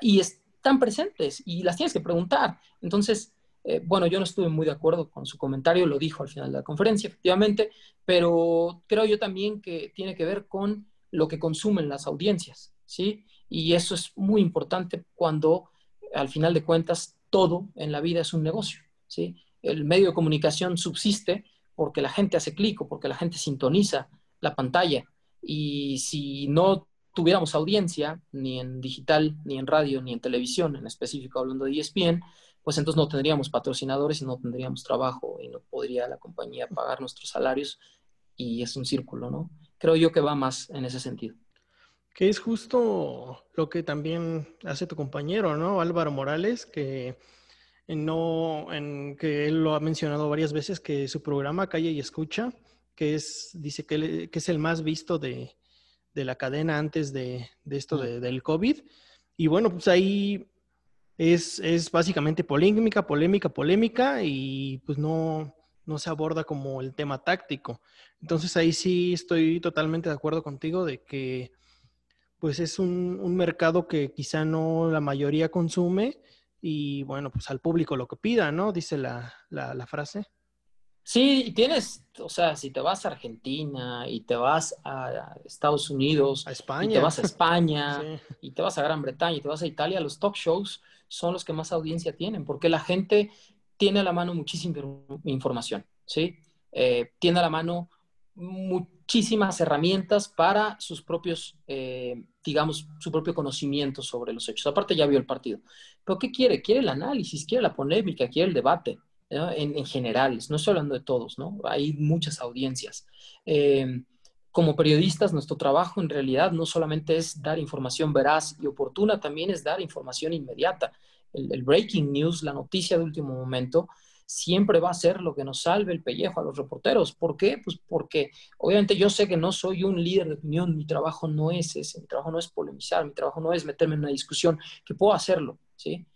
y están presentes y las tienes que preguntar. Entonces, eh, bueno, yo no estuve muy de acuerdo con su comentario, lo dijo al final de la conferencia, efectivamente, pero creo yo también que tiene que ver con lo que consumen las audiencias, ¿sí? Y eso es muy importante cuando, al final de cuentas, todo en la vida es un negocio, ¿sí? El medio de comunicación subsiste porque la gente hace clic o porque la gente sintoniza la pantalla. Y si no tuviéramos audiencia, ni en digital, ni en radio, ni en televisión, en específico hablando de ESPN, pues entonces no tendríamos patrocinadores y no tendríamos trabajo y no podría la compañía pagar nuestros salarios y es un círculo, ¿no? Creo yo que va más en ese sentido. Que es justo lo que también hace tu compañero, ¿no? Álvaro Morales, que no, en que él lo ha mencionado varias veces, que su programa Calle y Escucha, que es, dice que, que es el más visto de, de la cadena antes de, de esto de, del COVID. Y bueno, pues ahí es, es básicamente polémica, polémica, polémica y pues no, no se aborda como el tema táctico. Entonces ahí sí estoy totalmente de acuerdo contigo de que pues es un, un, mercado que quizá no la mayoría consume y bueno, pues al público lo que pida, ¿no? Dice la, la, frase. Sí, tienes, o sea, si te vas a Argentina y te vas a Estados Unidos, a España, y te vas a España, [laughs] y te vas a Gran Bretaña, y te vas a Italia, los talk shows son los que más audiencia tienen, porque la gente tiene a la mano muchísima información, ¿sí? Eh, tiene a la mano muchísimas herramientas para sus propios, eh, digamos, su propio conocimiento sobre los hechos. Aparte ya vio el partido. Pero ¿qué quiere? Quiere el análisis, quiere la polémica, quiere el debate, en, en, generales. No estoy hablando de todos, ¿no? Hay muchas audiencias. Eh, como periodistas, nuestro trabajo en realidad no solamente es dar información veraz y oportuna, también es dar información inmediata. el breaking news, la noticia de último momento, siempre va a ser lo que nos salve el pellejo a los reporteros. ¿Por qué? Pues porque obviamente yo sé que no soy un líder de opinión, mi trabajo no es ese, mi trabajo no es polemizar, mi trabajo no es meterme en una discusión, que puedo hacerlo, ¿sí?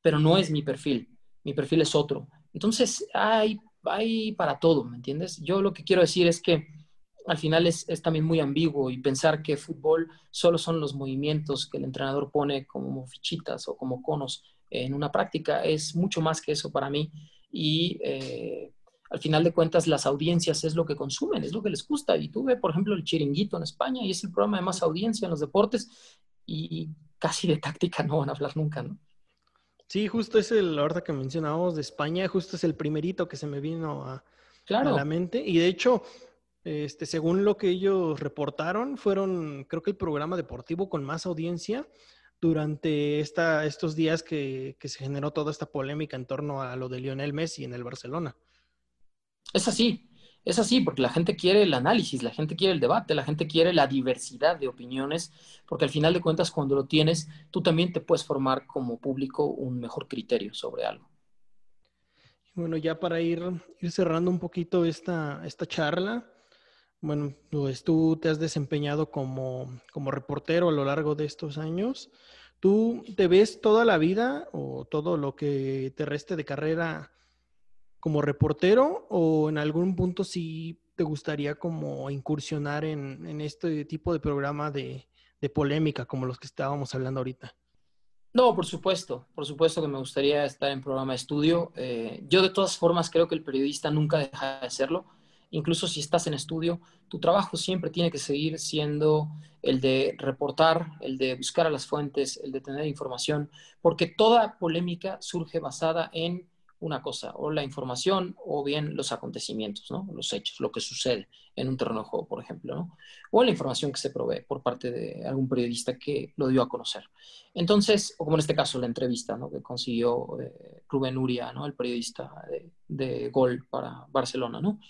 Pero no es mi perfil, mi perfil es otro. Entonces, hay, hay para todo, ¿me entiendes? Yo lo que quiero decir es que al final es, es, también muy ambiguo y pensar que fútbol solo son los movimientos que el entrenador pone como fichitas o como conos en una práctica es mucho más que eso para mí y eh, al final de cuentas las audiencias es lo que consumen, es lo que les gusta. Y tuve, por ejemplo, el Chiringuito en España y es el programa de más audiencia en los deportes y casi de táctica no van a hablar nunca, ¿no? Sí, justo es el, la verdad que mencionábamos de España, justo es el primerito que se me vino a, a la mente. Y de hecho, este, según lo que ellos reportaron, fueron, creo que el programa deportivo con más audiencia durante esta, estos días que, se generó toda esta polémica en torno a lo de Lionel Messi en el Barcelona. Es así, es así, porque la gente quiere el análisis, la gente quiere el debate, la gente quiere la diversidad de opiniones, porque al final de cuentas cuando lo tienes, tú también te puedes formar como público un mejor criterio sobre algo. Bueno, ya para ir, ir cerrando un poquito esta, esta charla, bueno, pues tú te has desempeñado como, como reportero a lo largo de estos años. ¿Tú te ves toda la vida o todo lo que te reste de carrera como reportero o en algún punto sí te gustaría como incursionar en, este tipo de programa de, polémica como los que estábamos hablando ahorita? No, por supuesto, por supuesto que me gustaría estar en programa de estudio. Eh, yo de todas formas creo que el periodista nunca deja de hacerlo incluso si estás en estudio, tu trabajo siempre tiene que seguir siendo el de reportar, el de buscar a las fuentes, el de tener información, porque toda polémica surge basada en una cosa, o la información o bien los acontecimientos, ¿no? los hechos, lo que sucede en un terreno de juego, por ejemplo, ¿no? o la información que se provee por parte de algún periodista que lo dio a conocer. Entonces, o como en este caso la entrevista ¿no? que consiguió eh, Rubén Uria, ¿no? el periodista de, de Gol para Barcelona. ¿no?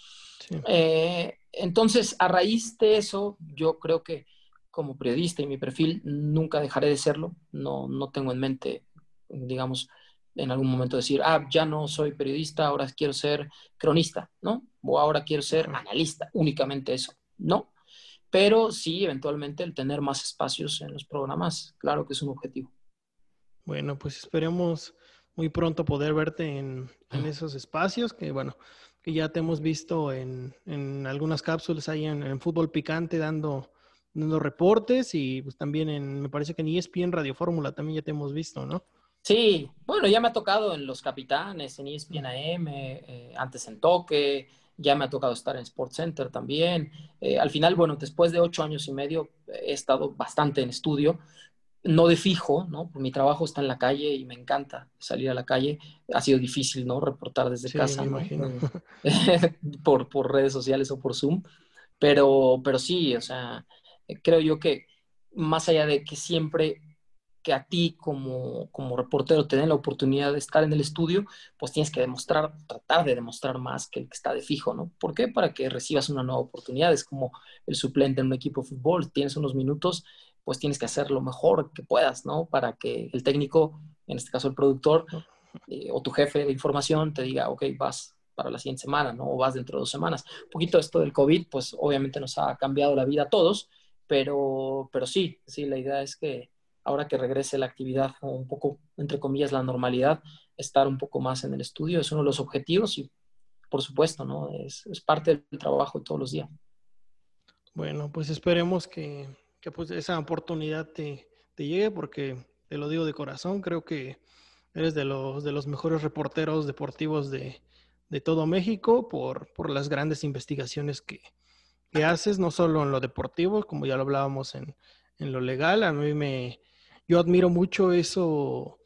Eh, entonces, a raíz de eso, yo creo que como periodista y mi perfil nunca dejaré de serlo. No, no tengo en mente, digamos, en algún momento decir, ah, ya no soy periodista, ahora quiero ser cronista, ¿no? O ahora quiero ser analista, únicamente eso, ¿no? Pero sí, eventualmente el tener más espacios en los programas, claro que es un objetivo. Bueno, pues esperemos muy pronto poder verte en, en esos espacios, que bueno, que ya te hemos visto en, en algunas cápsulas ahí en, Fútbol Picante dando, dando reportes y pues también en, me parece que en ESPN Radio Fórmula también ya te hemos visto, ¿no? Sí, bueno, ya me ha tocado en Los Capitanes, en ESPN AM, eh, antes en Toque, ya me ha tocado estar en Sports Center también. Eh, al final, bueno, después de ocho años y medio he estado bastante en estudio, no de fijo, ¿no? Mi trabajo está en la calle y me encanta salir a la calle. Ha sido difícil, ¿no? Reportar desde casa, ¿no? [laughs] por, por, redes sociales o por Zoom. Pero, pero sí, o sea, creo yo que más allá de que siempre que a ti como, como reportero te den la oportunidad de estar en el estudio, pues tienes que demostrar, tratar de demostrar más que el que está de fijo, ¿no? ¿Por qué? Para que recibas una nueva oportunidad. Es como el suplente en un equipo de fútbol, tienes unos minutos pues tienes que hacer lo mejor que puedas, ¿no? Para que el técnico, en este caso el productor, eh, o tu jefe de información te diga, ok, vas para la siguiente semana, ¿no? O vas dentro de dos semanas. Un poquito esto del COVID, pues obviamente nos ha cambiado la vida a todos, pero, pero sí, sí, la idea es que ahora que regrese la actividad un poco, entre comillas, la normalidad, estar un poco más en el estudio es uno de los objetivos y, por supuesto, ¿no? Es, es parte del trabajo de todos los días. Bueno, pues esperemos que, que pues esa oportunidad te, te, llegue porque te lo digo de corazón, creo que eres de los, de los mejores reporteros deportivos de, de todo México por, por, las grandes investigaciones que, que, haces, no solo en lo deportivo, como ya lo hablábamos en, en lo legal. A mí me, yo admiro mucho eso,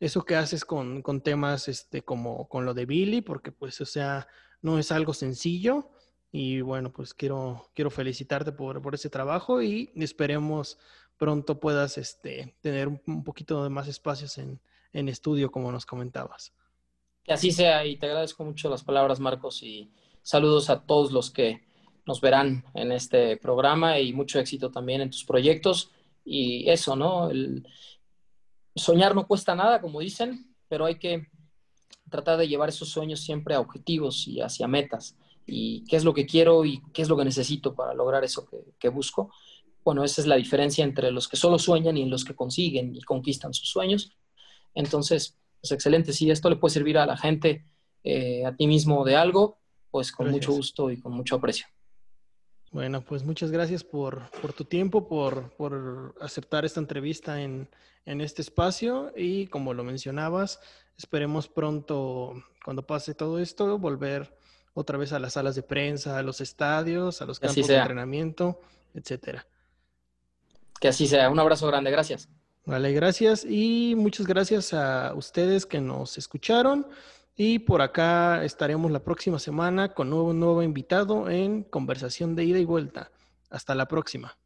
eso que haces con, con, temas este, como con lo de Billy, porque pues, o sea, no es algo sencillo. Y bueno, pues quiero, quiero felicitarte por, por ese trabajo y esperemos pronto puedas este, tener un poquito de más espacios en, en estudio, como nos comentabas. Que así sea, y te agradezco mucho las palabras, Marcos, y saludos a todos los que nos verán en este programa y mucho éxito también en tus proyectos. Y eso, ¿no? El soñar no cuesta nada, como dicen, pero hay que tratar de llevar esos sueños siempre a objetivos y hacia metas. Y qué es lo que quiero y qué es lo que necesito para lograr eso que, que busco. Bueno, esa es la diferencia entre los que solo sueñan y los que consiguen y conquistan sus sueños. Entonces, pues excelente. Si esto le puede servir a la gente, eh, a ti mismo de algo, pues con mucho gusto y con mucho aprecio. Bueno, pues muchas gracias por, por tu tiempo, por, por, aceptar esta entrevista en, en, este espacio y como lo mencionabas, esperemos pronto, cuando pase todo esto, volver otra vez a las salas de prensa, a los estadios, a los campos de entrenamiento, etcétera. Que así sea. Un abrazo grande. Gracias. Vale, gracias y muchas gracias a ustedes que nos escucharon. Y por acá estaremos la próxima semana con un nuevo invitado en conversación de ida y vuelta. Hasta la próxima.